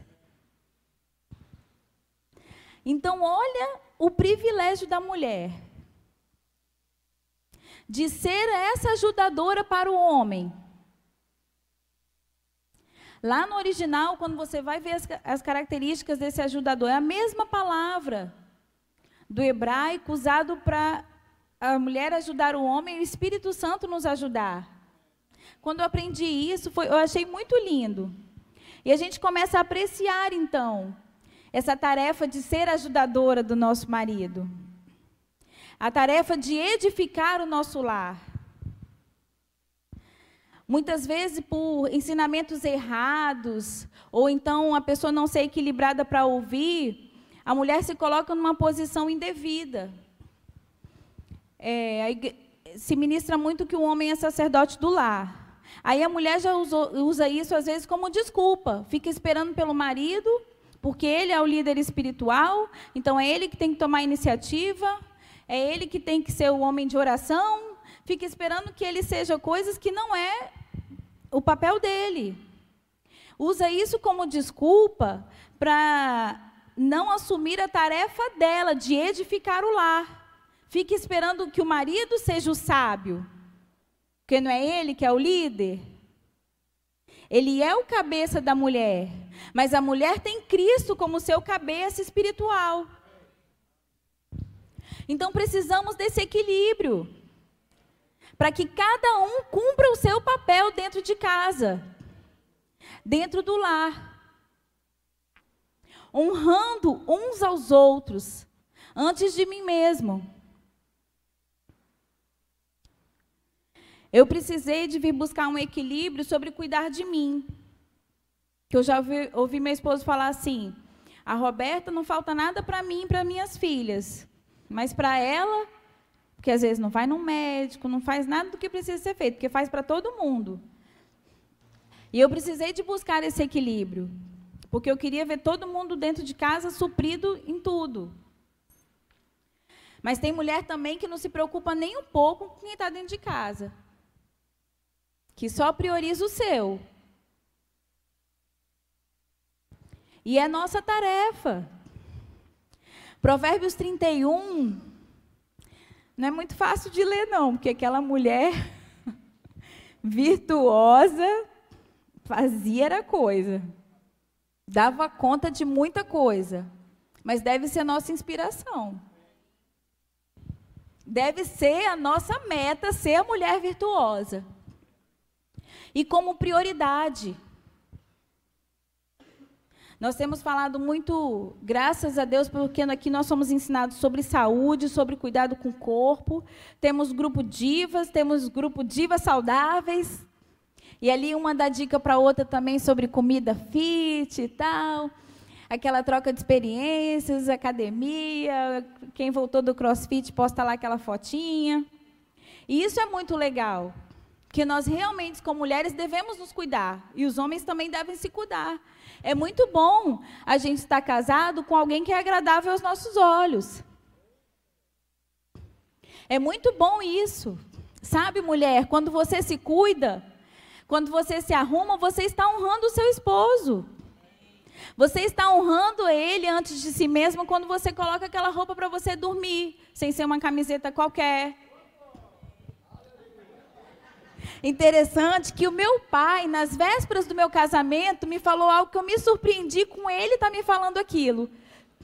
Então, olha o privilégio da mulher de ser essa ajudadora para o homem. Lá no original, quando você vai ver as, as características desse ajudador, é a mesma palavra do hebraico usado para a mulher ajudar o homem e o Espírito Santo nos ajudar. Quando eu aprendi isso, foi, eu achei muito lindo. E a gente começa a apreciar, então, essa tarefa de ser ajudadora do nosso marido. A tarefa de edificar o nosso lar. Muitas vezes por ensinamentos errados, ou então a pessoa não ser equilibrada para ouvir, a mulher se coloca numa posição indevida. É, se ministra muito que o homem é sacerdote do lar. Aí a mulher já usou, usa isso às vezes como desculpa, fica esperando pelo marido, porque ele é o líder espiritual, então é ele que tem que tomar a iniciativa, é ele que tem que ser o homem de oração, fica esperando que ele seja coisas que não é o papel dele. Usa isso como desculpa para não assumir a tarefa dela de edificar o lar. Fica esperando que o marido seja o sábio, porque não é ele que é o líder. Ele é o cabeça da mulher, mas a mulher tem Cristo como seu cabeça espiritual. Então precisamos desse equilíbrio para que cada um cumpra o seu papel dentro de casa, dentro do lar, honrando uns aos outros, antes de mim mesmo. Eu precisei de vir buscar um equilíbrio sobre cuidar de mim. Que eu já ouvi, ouvi meu esposo falar assim: a Roberta não falta nada para mim e para minhas filhas, mas para ela porque às vezes não vai no médico, não faz nada do que precisa ser feito, porque faz para todo mundo. E eu precisei de buscar esse equilíbrio, porque eu queria ver todo mundo dentro de casa suprido em tudo. Mas tem mulher também que não se preocupa nem um pouco com quem está dentro de casa, que só prioriza o seu. E é nossa tarefa. Provérbios 31, não é muito fácil de ler, não, porque aquela mulher virtuosa fazia era coisa. Dava conta de muita coisa. Mas deve ser nossa inspiração. Deve ser a nossa meta ser a mulher virtuosa. E como prioridade. Nós temos falado muito, graças a Deus, porque aqui nós somos ensinados sobre saúde, sobre cuidado com o corpo. Temos grupo divas, temos grupo divas saudáveis. E ali uma dá dica para outra também sobre comida fit e tal. Aquela troca de experiências, academia, quem voltou do CrossFit posta lá aquela fotinha. E isso é muito legal, que nós realmente, como mulheres, devemos nos cuidar. E os homens também devem se cuidar. É muito bom a gente estar casado com alguém que é agradável aos nossos olhos. É muito bom isso. Sabe, mulher, quando você se cuida, quando você se arruma, você está honrando o seu esposo. Você está honrando ele antes de si mesmo quando você coloca aquela roupa para você dormir, sem ser uma camiseta qualquer. Interessante que o meu pai, nas vésperas do meu casamento, me falou algo que eu me surpreendi com ele estar tá me falando aquilo.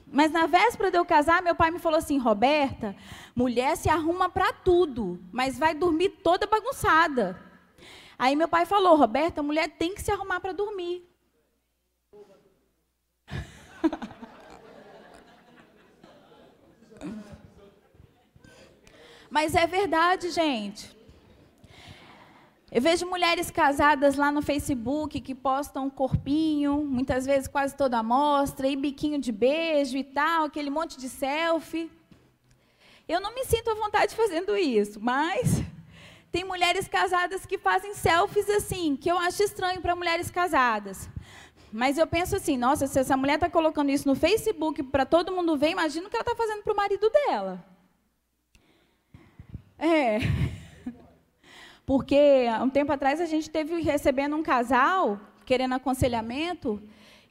Mas na véspera de eu casar, meu pai me falou assim: Roberta, mulher se arruma para tudo, mas vai dormir toda bagunçada. Aí meu pai falou: Roberta, mulher tem que se arrumar para dormir. Mas é verdade, gente. Eu vejo mulheres casadas lá no Facebook que postam um corpinho, muitas vezes quase toda a mostra, e biquinho de beijo e tal, aquele monte de selfie. Eu não me sinto à vontade fazendo isso, mas tem mulheres casadas que fazem selfies assim, que eu acho estranho para mulheres casadas. Mas eu penso assim, nossa, se essa mulher está colocando isso no Facebook para todo mundo ver, imagina o que ela está fazendo para o marido dela. É. Porque um tempo atrás a gente teve recebendo um casal querendo aconselhamento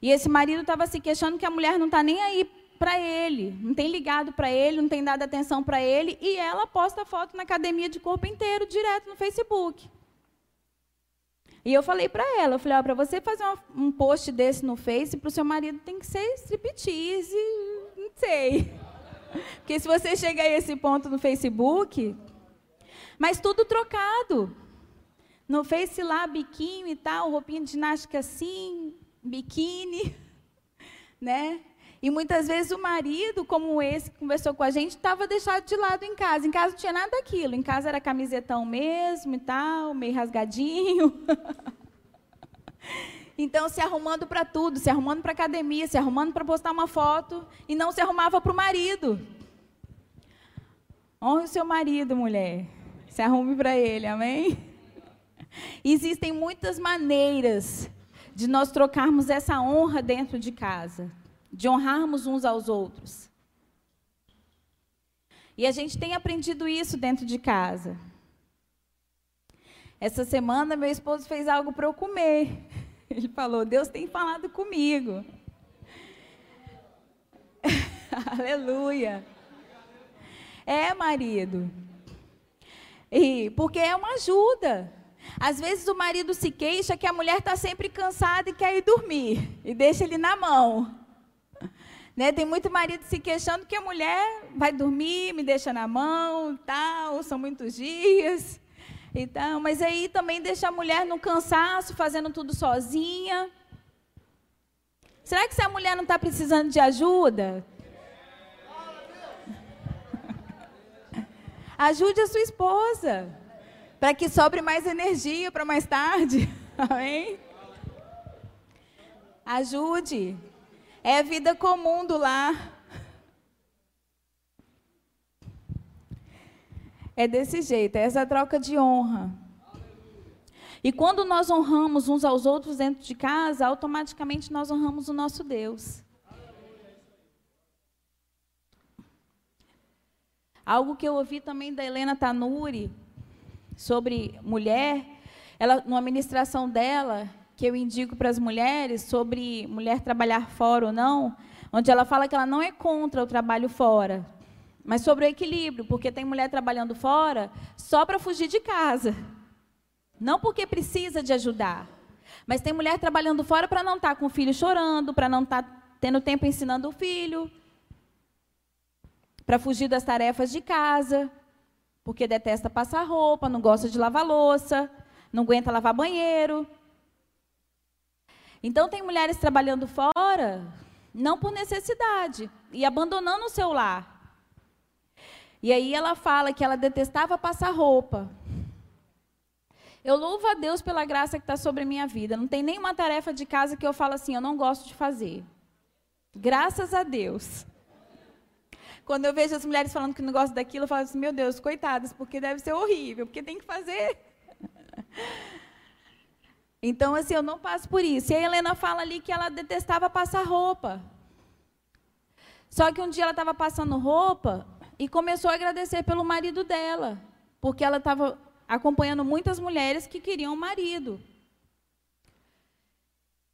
e esse marido estava se queixando que a mulher não está nem aí para ele, não tem ligado para ele, não tem dado atenção para ele e ela posta foto na academia de corpo inteiro direto no Facebook. E eu falei para ela, eu falei, ó, para você fazer um post desse no Face, para o seu marido tem que ser striptease, não sei. Porque se você chega a esse ponto no Facebook, mas tudo trocado. No Face lá, biquinho e tal, roupinha de ginástica assim, biquíni, né? E muitas vezes o marido, como esse que conversou com a gente, estava deixado de lado em casa. Em casa não tinha nada daquilo. Em casa era camisetão mesmo e tal, meio rasgadinho. então, se arrumando para tudo, se arrumando para academia, se arrumando para postar uma foto, e não se arrumava para o marido. Honre o seu marido, mulher. Se arrume para ele, amém? Existem muitas maneiras de nós trocarmos essa honra dentro de casa de honrarmos uns aos outros. E a gente tem aprendido isso dentro de casa. Essa semana, meu esposo fez algo para eu comer. Ele falou: Deus tem falado comigo. Aleluia. É, marido. E porque é uma ajuda. Às vezes o marido se queixa que a mulher está sempre cansada e quer ir dormir. E deixa ele na mão. Né? Tem muito marido se queixando que a mulher vai dormir, me deixa na mão, tal, são muitos dias. Então, mas aí também deixa a mulher no cansaço, fazendo tudo sozinha. Será que se a mulher não está precisando de ajuda? Ajude a sua esposa, para que sobre mais energia para mais tarde. Amém? Ajude. É a vida comum do lar. É desse jeito, é essa troca de honra. E quando nós honramos uns aos outros dentro de casa, automaticamente nós honramos o nosso Deus. Algo que eu ouvi também da Helena Tanuri sobre mulher, ela numa ministração dela, que eu indico para as mulheres sobre mulher trabalhar fora ou não, onde ela fala que ela não é contra o trabalho fora, mas sobre o equilíbrio, porque tem mulher trabalhando fora só para fugir de casa. Não porque precisa de ajudar, mas tem mulher trabalhando fora para não estar tá com o filho chorando, para não estar tá tendo tempo ensinando o filho, para fugir das tarefas de casa, porque detesta passar roupa, não gosta de lavar louça, não aguenta lavar banheiro. Então, tem mulheres trabalhando fora, não por necessidade, e abandonando o seu lar. E aí ela fala que ela detestava passar roupa. Eu louvo a Deus pela graça que está sobre a minha vida. Não tem nenhuma tarefa de casa que eu falo assim, eu não gosto de fazer. Graças a Deus. Quando eu vejo as mulheres falando que não gostam daquilo, eu falo assim, meu Deus, coitadas, porque deve ser horrível, porque tem que fazer. Então, assim, eu não passo por isso. E a Helena fala ali que ela detestava passar roupa. Só que um dia ela estava passando roupa e começou a agradecer pelo marido dela, porque ela estava acompanhando muitas mulheres que queriam um marido.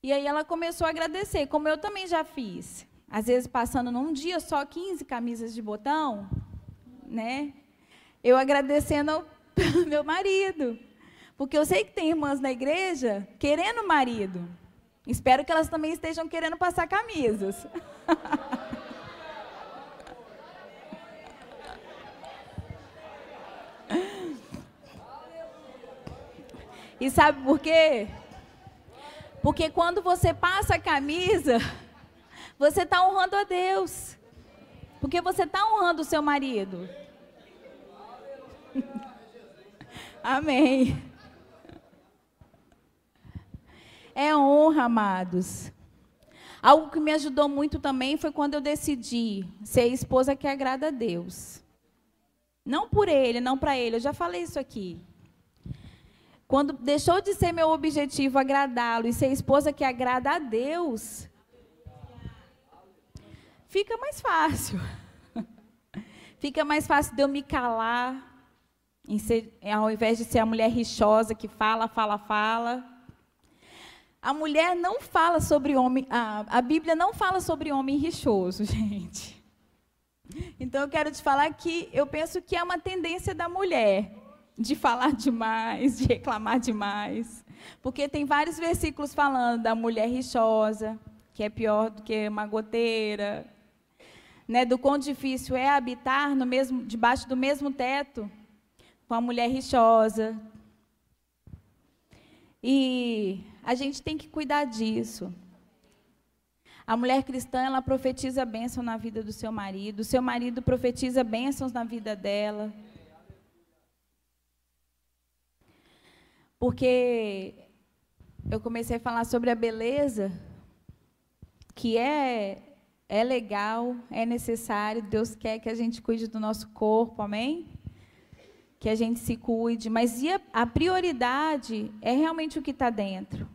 E aí ela começou a agradecer, como eu também já fiz. Às vezes passando num dia só 15 camisas de botão, né? Eu agradecendo pelo meu marido. Porque eu sei que tem irmãs na igreja querendo marido. Espero que elas também estejam querendo passar camisas. e sabe por quê? Porque quando você passa a camisa, você está honrando a Deus. Porque você está honrando o seu marido. Amém. É honra, amados. Algo que me ajudou muito também foi quando eu decidi ser esposa que agrada a Deus. Não por ele, não para ele, eu já falei isso aqui. Quando deixou de ser meu objetivo agradá-lo e ser esposa que agrada a Deus, fica mais fácil. Fica mais fácil de eu me calar, ser, ao invés de ser a mulher rixosa que fala, fala, fala. A mulher não fala sobre homem, a, a Bíblia não fala sobre homem rixoso, gente. Então eu quero te falar que eu penso que é uma tendência da mulher de falar demais, de reclamar demais. Porque tem vários versículos falando da mulher rixosa, que é pior do que uma goteira, né, do quão difícil é habitar no mesmo, debaixo do mesmo teto com a mulher rixosa. E a gente tem que cuidar disso. A mulher cristã, ela profetiza bênção na vida do seu marido, o seu marido profetiza bênçãos na vida dela. Porque eu comecei a falar sobre a beleza, que é é legal, é necessário, Deus quer que a gente cuide do nosso corpo, amém? Que a gente se cuide, mas a, a prioridade é realmente o que está dentro.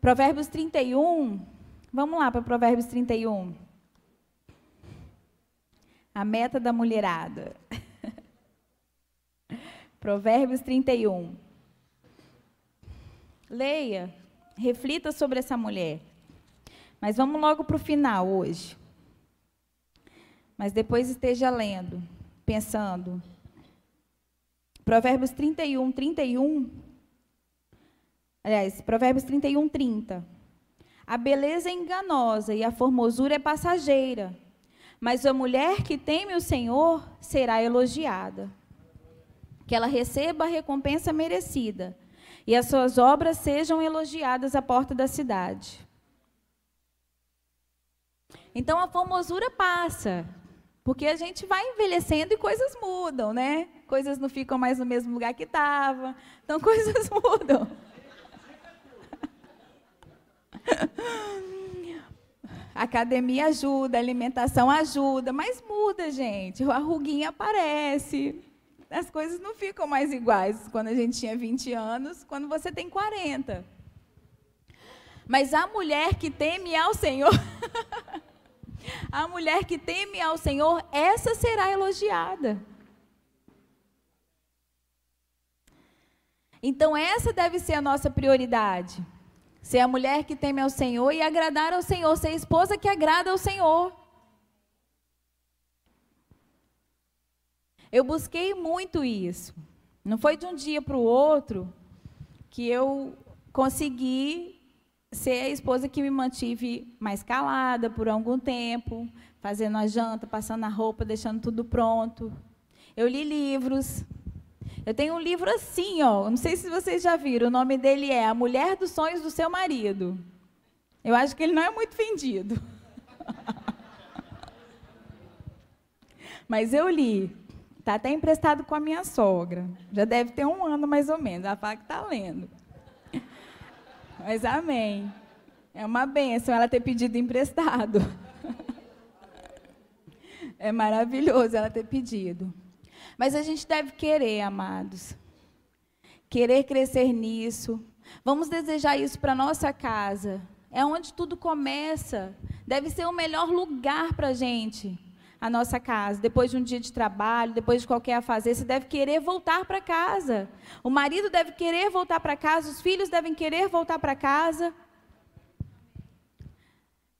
Provérbios 31, vamos lá para Provérbios 31. A meta da mulherada. Provérbios 31. Leia, reflita sobre essa mulher. Mas vamos logo para o final hoje. Mas depois esteja lendo, pensando. Provérbios 31, 31. Aliás, Provérbios 31, 30. A beleza é enganosa e a formosura é passageira, mas a mulher que teme o Senhor será elogiada. Que ela receba a recompensa merecida e as suas obras sejam elogiadas à porta da cidade. Então a formosura passa, porque a gente vai envelhecendo e coisas mudam, né? Coisas não ficam mais no mesmo lugar que estavam, então coisas mudam. academia ajuda, alimentação ajuda, mas muda, gente. A ruguinha aparece. As coisas não ficam mais iguais quando a gente tinha 20 anos, quando você tem 40. Mas a mulher que teme ao Senhor A mulher que teme ao Senhor, essa será elogiada. Então, essa deve ser a nossa prioridade. Ser a mulher que teme ao Senhor e agradar ao Senhor, ser a esposa que agrada ao Senhor. Eu busquei muito isso. Não foi de um dia para o outro que eu consegui ser a esposa que me mantive mais calada por algum tempo, fazendo a janta, passando a roupa, deixando tudo pronto. Eu li livros. Eu tenho um livro assim, ó. Não sei se vocês já viram. O nome dele é A Mulher dos Sonhos do Seu Marido. Eu acho que ele não é muito vendido. Mas eu li. Está até emprestado com a minha sogra. Já deve ter um ano mais ou menos. Ela fala que está lendo. Mas amém. É uma benção ela ter pedido emprestado. É maravilhoso ela ter pedido. Mas a gente deve querer, amados. Querer crescer nisso. Vamos desejar isso para nossa casa. É onde tudo começa. Deve ser o melhor lugar para a gente a nossa casa, depois de um dia de trabalho, depois de qualquer a fazer, você deve querer voltar para casa. O marido deve querer voltar para casa, os filhos devem querer voltar para casa.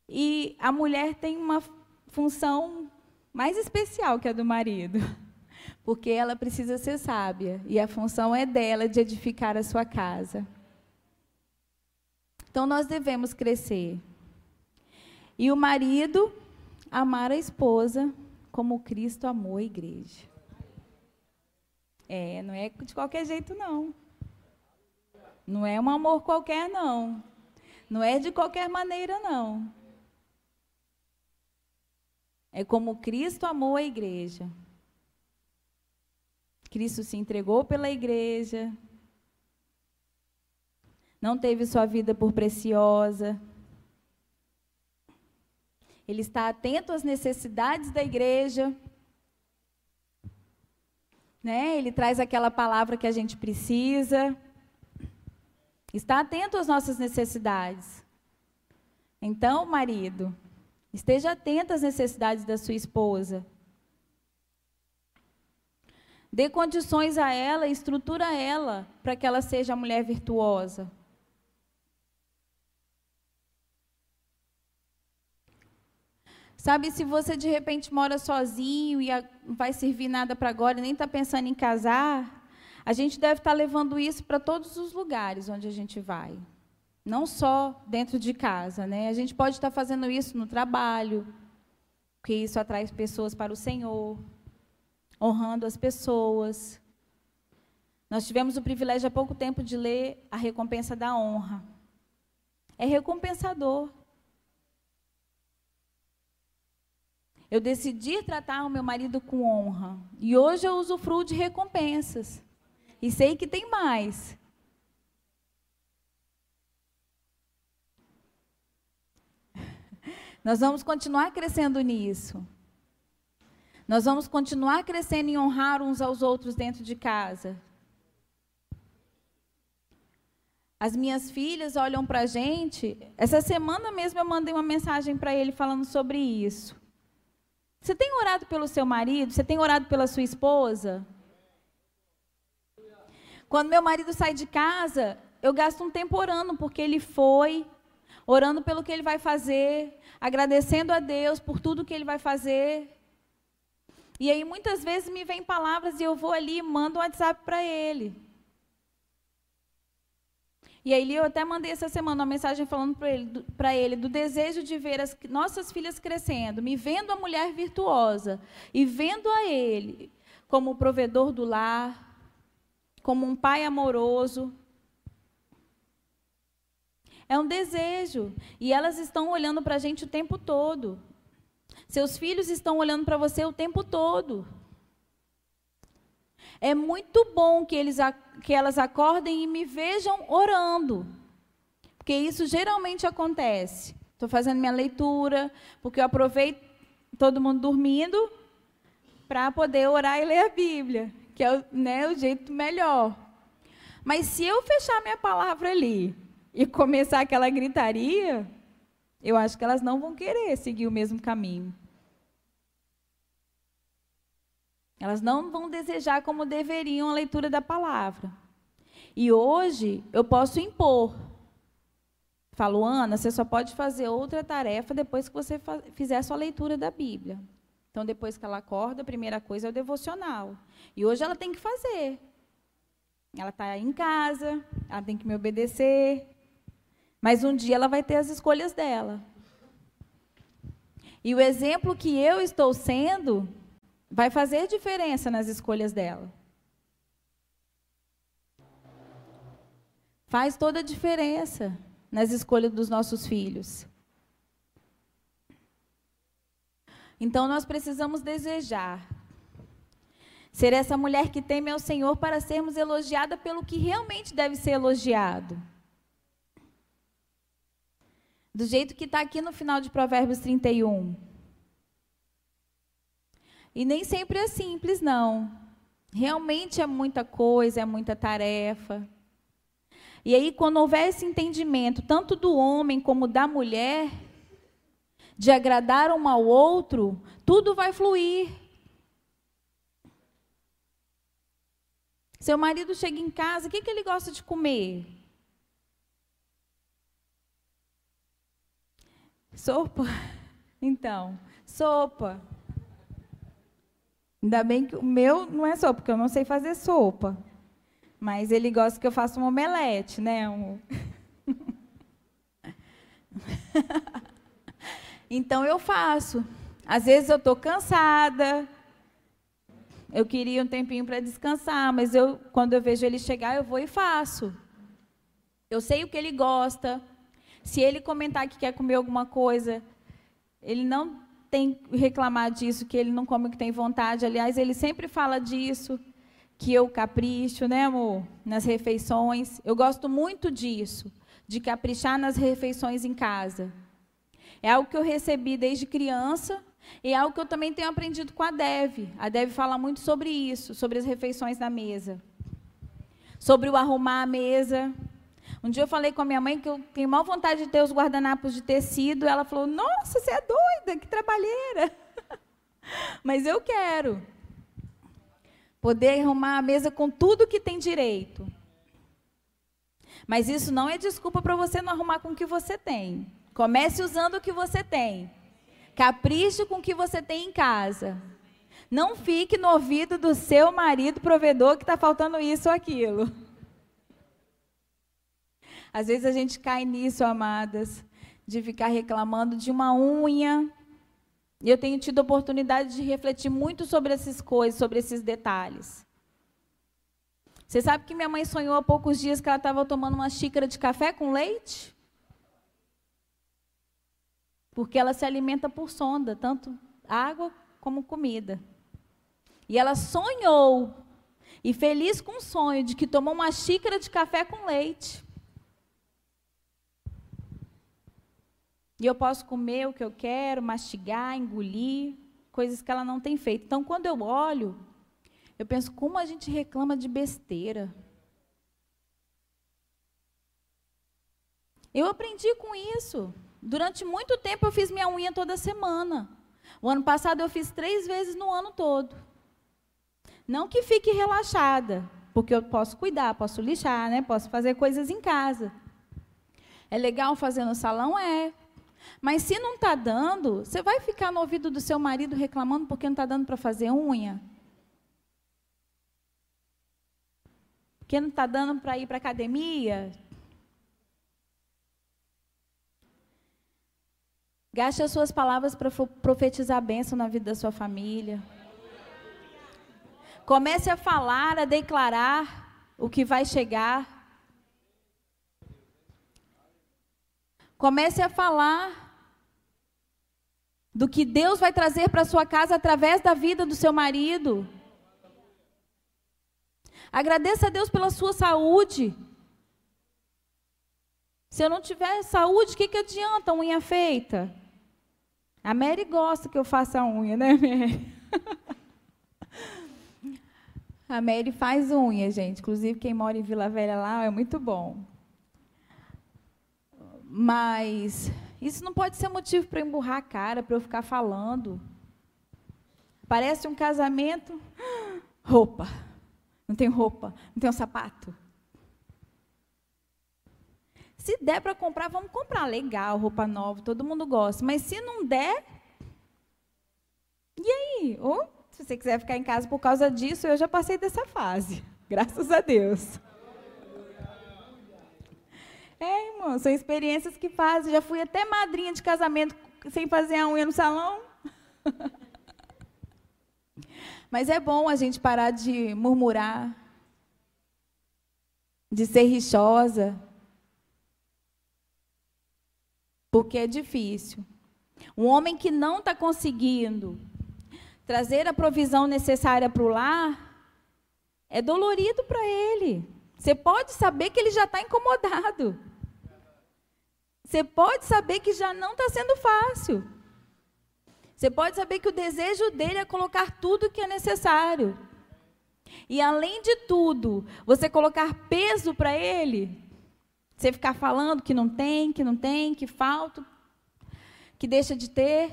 E a mulher tem uma função mais especial que a do marido, porque ela precisa ser sábia e a função é dela de edificar a sua casa. Então nós devemos crescer. E o marido amar a esposa como Cristo amou a igreja. É, não é de qualquer jeito, não. Não é um amor qualquer, não. Não é de qualquer maneira, não. É como Cristo amou a igreja. Cristo se entregou pela igreja. não teve sua vida por preciosa. Ele está atento às necessidades da igreja. Né? Ele traz aquela palavra que a gente precisa. Está atento às nossas necessidades. Então, marido, esteja atento às necessidades da sua esposa. Dê condições a ela, estrutura ela para que ela seja a mulher virtuosa. Sabe, se você de repente mora sozinho e não vai servir nada para agora e nem está pensando em casar, a gente deve estar tá levando isso para todos os lugares onde a gente vai. Não só dentro de casa, né? A gente pode estar tá fazendo isso no trabalho, porque isso atrai pessoas para o Senhor honrando as pessoas. Nós tivemos o privilégio há pouco tempo de ler a recompensa da honra. É recompensador. Eu decidi tratar o meu marido com honra. E hoje eu usufruo de recompensas. E sei que tem mais. Nós vamos continuar crescendo nisso. Nós vamos continuar crescendo em honrar uns aos outros dentro de casa. As minhas filhas olham para a gente. Essa semana mesmo eu mandei uma mensagem para ele falando sobre isso. Você tem orado pelo seu marido? Você tem orado pela sua esposa? Quando meu marido sai de casa, eu gasto um tempo orando porque ele foi, orando pelo que ele vai fazer, agradecendo a Deus por tudo que ele vai fazer. E aí muitas vezes me vem palavras e eu vou ali e mando um WhatsApp para ele. E aí eu até mandei essa semana uma mensagem falando para ele, ele do desejo de ver as nossas filhas crescendo, me vendo a mulher virtuosa e vendo a ele como o provedor do lar, como um pai amoroso. É um desejo. E elas estão olhando para a gente o tempo todo. Seus filhos estão olhando para você o tempo todo. É muito bom que, eles, que elas acordem e me vejam orando. Porque isso geralmente acontece. Estou fazendo minha leitura, porque eu aproveito todo mundo dormindo para poder orar e ler a Bíblia, que é né, o jeito melhor. Mas se eu fechar minha palavra ali e começar aquela gritaria, eu acho que elas não vão querer seguir o mesmo caminho. Elas não vão desejar como deveriam a leitura da palavra. E hoje eu posso impor. Falo, Ana, você só pode fazer outra tarefa depois que você fizer a sua leitura da Bíblia. Então, depois que ela acorda, a primeira coisa é o devocional. E hoje ela tem que fazer. Ela está em casa, ela tem que me obedecer. Mas um dia ela vai ter as escolhas dela. E o exemplo que eu estou sendo vai fazer diferença nas escolhas dela. Faz toda a diferença nas escolhas dos nossos filhos. Então nós precisamos desejar ser essa mulher que teme ao Senhor para sermos elogiada pelo que realmente deve ser elogiado. Do jeito que está aqui no final de Provérbios 31. E nem sempre é simples, não. Realmente é muita coisa, é muita tarefa. E aí, quando houver esse entendimento, tanto do homem como da mulher, de agradar um ao outro, tudo vai fluir. Seu marido chega em casa, o que, que ele gosta de comer? Sopa? Então, sopa. Ainda bem que o meu não é sopa, porque eu não sei fazer sopa. Mas ele gosta que eu faça um omelete, né? Um... então eu faço. Às vezes eu estou cansada. Eu queria um tempinho para descansar, mas eu, quando eu vejo ele chegar, eu vou e faço. Eu sei o que ele gosta. Se ele comentar que quer comer alguma coisa, ele não tem reclamar disso, que ele não come o que tem vontade. Aliás, ele sempre fala disso, que eu capricho, né, amor? Nas refeições. Eu gosto muito disso, de caprichar nas refeições em casa. É algo que eu recebi desde criança e é algo que eu também tenho aprendido com a Dev. A Dev fala muito sobre isso, sobre as refeições na mesa. Sobre o arrumar a mesa. Um dia eu falei com a minha mãe que eu tenho maior vontade de ter os guardanapos de tecido. Ela falou: Nossa, você é doida, que trabalheira. Mas eu quero. Poder arrumar a mesa com tudo que tem direito. Mas isso não é desculpa para você não arrumar com o que você tem. Comece usando o que você tem. Capriche com o que você tem em casa. Não fique no ouvido do seu marido provedor que está faltando isso ou aquilo. Às vezes a gente cai nisso, amadas, de ficar reclamando de uma unha, e eu tenho tido oportunidade de refletir muito sobre essas coisas, sobre esses detalhes. Você sabe que minha mãe sonhou há poucos dias que ela estava tomando uma xícara de café com leite? Porque ela se alimenta por sonda, tanto água como comida. E ela sonhou, e feliz com o sonho de que tomou uma xícara de café com leite. E eu posso comer o que eu quero, mastigar, engolir, coisas que ela não tem feito. Então, quando eu olho, eu penso como a gente reclama de besteira. Eu aprendi com isso. Durante muito tempo eu fiz minha unha toda semana. O ano passado eu fiz três vezes no ano todo. Não que fique relaxada, porque eu posso cuidar, posso lixar, né? Posso fazer coisas em casa. É legal fazer no salão? É. Mas se não está dando, você vai ficar no ouvido do seu marido reclamando porque não está dando para fazer unha? Porque não está dando para ir para a academia? Gaste as suas palavras para profetizar bênção na vida da sua família. Comece a falar, a declarar o que vai chegar. Comece a falar do que Deus vai trazer para sua casa através da vida do seu marido. Agradeça a Deus pela sua saúde. Se eu não tiver saúde, o que, que adianta a unha feita? A Mary gosta que eu faça a unha, né, Mary? a Mary faz unha, gente. Inclusive, quem mora em Vila Velha lá é muito bom. Mas isso não pode ser motivo para emburrar a cara, para eu ficar falando. Parece um casamento, roupa. Não tem roupa, não tem um sapato. Se der para comprar, vamos comprar. Legal, roupa nova, todo mundo gosta. Mas se não der, e aí? Ou se você quiser ficar em casa por causa disso, eu já passei dessa fase. Graças a Deus. São experiências que fazem. Já fui até madrinha de casamento sem fazer a unha no salão. Mas é bom a gente parar de murmurar, de ser rixosa, porque é difícil. Um homem que não está conseguindo trazer a provisão necessária para o lar, é dolorido para ele. Você pode saber que ele já está incomodado. Você pode saber que já não está sendo fácil. Você pode saber que o desejo dele é colocar tudo que é necessário. E além de tudo, você colocar peso para ele, você ficar falando que não tem, que não tem, que falta, que deixa de ter.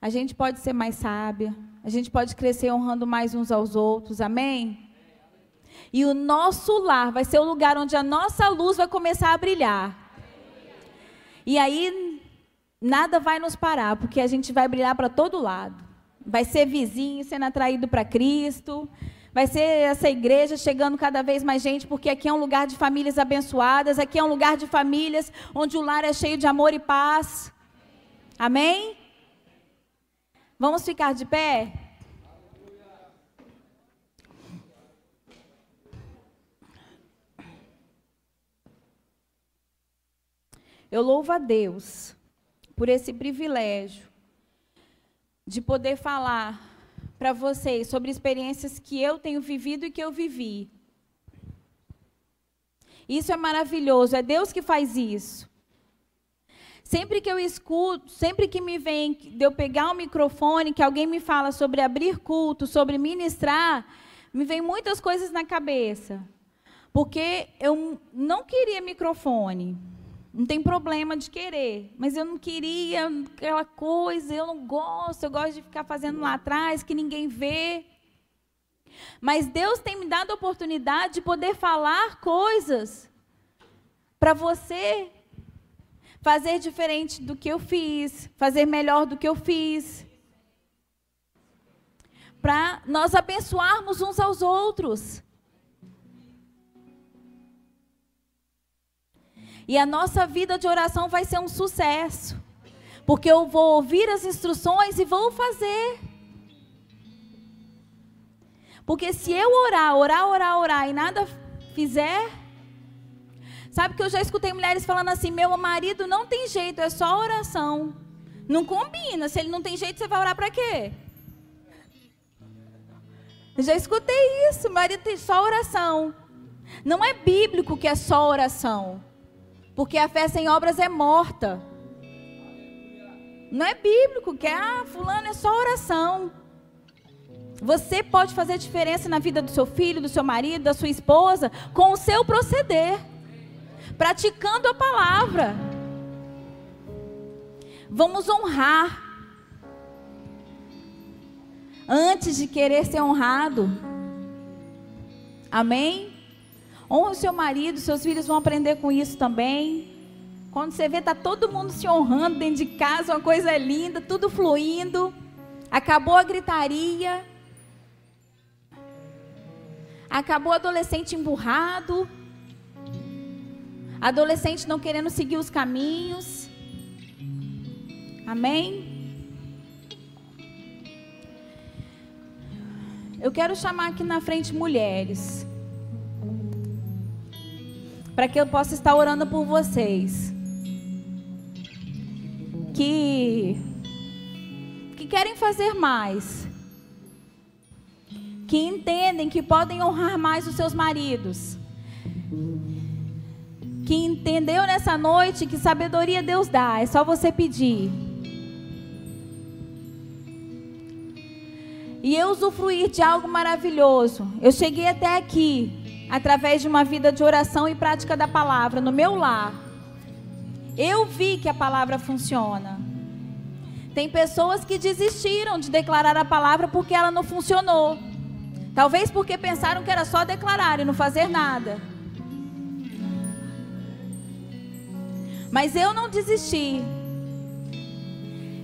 A gente pode ser mais sábia, a gente pode crescer honrando mais uns aos outros, amém? E o nosso lar vai ser o lugar onde a nossa luz vai começar a brilhar. E aí, nada vai nos parar, porque a gente vai brilhar para todo lado. Vai ser vizinho sendo atraído para Cristo. Vai ser essa igreja chegando cada vez mais gente, porque aqui é um lugar de famílias abençoadas, aqui é um lugar de famílias onde o lar é cheio de amor e paz. Amém? Vamos ficar de pé? Eu louvo a Deus por esse privilégio de poder falar para vocês sobre experiências que eu tenho vivido e que eu vivi. Isso é maravilhoso, é Deus que faz isso. Sempre que eu escuto, sempre que me vem de eu pegar o microfone, que alguém me fala sobre abrir culto, sobre ministrar, me vem muitas coisas na cabeça. Porque eu não queria microfone. Não tem problema de querer, mas eu não queria aquela coisa, eu não gosto, eu gosto de ficar fazendo lá atrás que ninguém vê. Mas Deus tem me dado a oportunidade de poder falar coisas para você fazer diferente do que eu fiz, fazer melhor do que eu fiz. Para nós abençoarmos uns aos outros. E a nossa vida de oração vai ser um sucesso. Porque eu vou ouvir as instruções e vou fazer. Porque se eu orar, orar, orar, orar e nada fizer. Sabe que eu já escutei mulheres falando assim: meu marido não tem jeito, é só oração. Não combina. Se ele não tem jeito, você vai orar para quê? Já escutei isso. Marido tem só oração. Não é bíblico que é só oração. Porque a fé sem obras é morta. Não é bíblico que ah, fulano é só oração. Você pode fazer diferença na vida do seu filho, do seu marido, da sua esposa, com o seu proceder, praticando a palavra. Vamos honrar, antes de querer ser honrado. Amém? Honre o seu marido, seus filhos vão aprender com isso também. Quando você vê, tá todo mundo se honrando dentro de casa, uma coisa linda, tudo fluindo. Acabou a gritaria. Acabou o adolescente emburrado. Adolescente não querendo seguir os caminhos. Amém? Eu quero chamar aqui na frente mulheres para que eu possa estar orando por vocês. Que que querem fazer mais. Que entendem que podem honrar mais os seus maridos. Que entendeu nessa noite que sabedoria Deus dá, é só você pedir. E eu usufruir de algo maravilhoso. Eu cheguei até aqui através de uma vida de oração e prática da palavra no meu lar. Eu vi que a palavra funciona. Tem pessoas que desistiram de declarar a palavra porque ela não funcionou. Talvez porque pensaram que era só declarar e não fazer nada. Mas eu não desisti.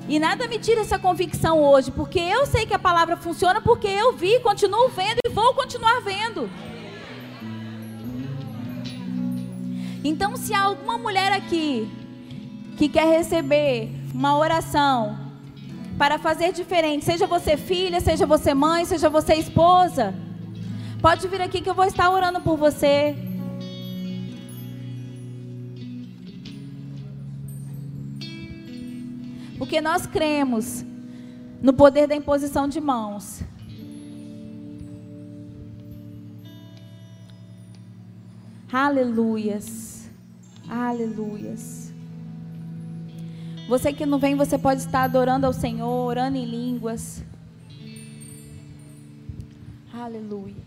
E nada me tira essa convicção hoje, porque eu sei que a palavra funciona, porque eu vi, continuo vendo e vou continuar vendo. Então, se há alguma mulher aqui que quer receber uma oração para fazer diferente, seja você filha, seja você mãe, seja você esposa, pode vir aqui que eu vou estar orando por você. Porque nós cremos no poder da imposição de mãos. Aleluias. Aleluias. Você que não vem, você pode estar adorando ao Senhor, orando em línguas. Aleluia.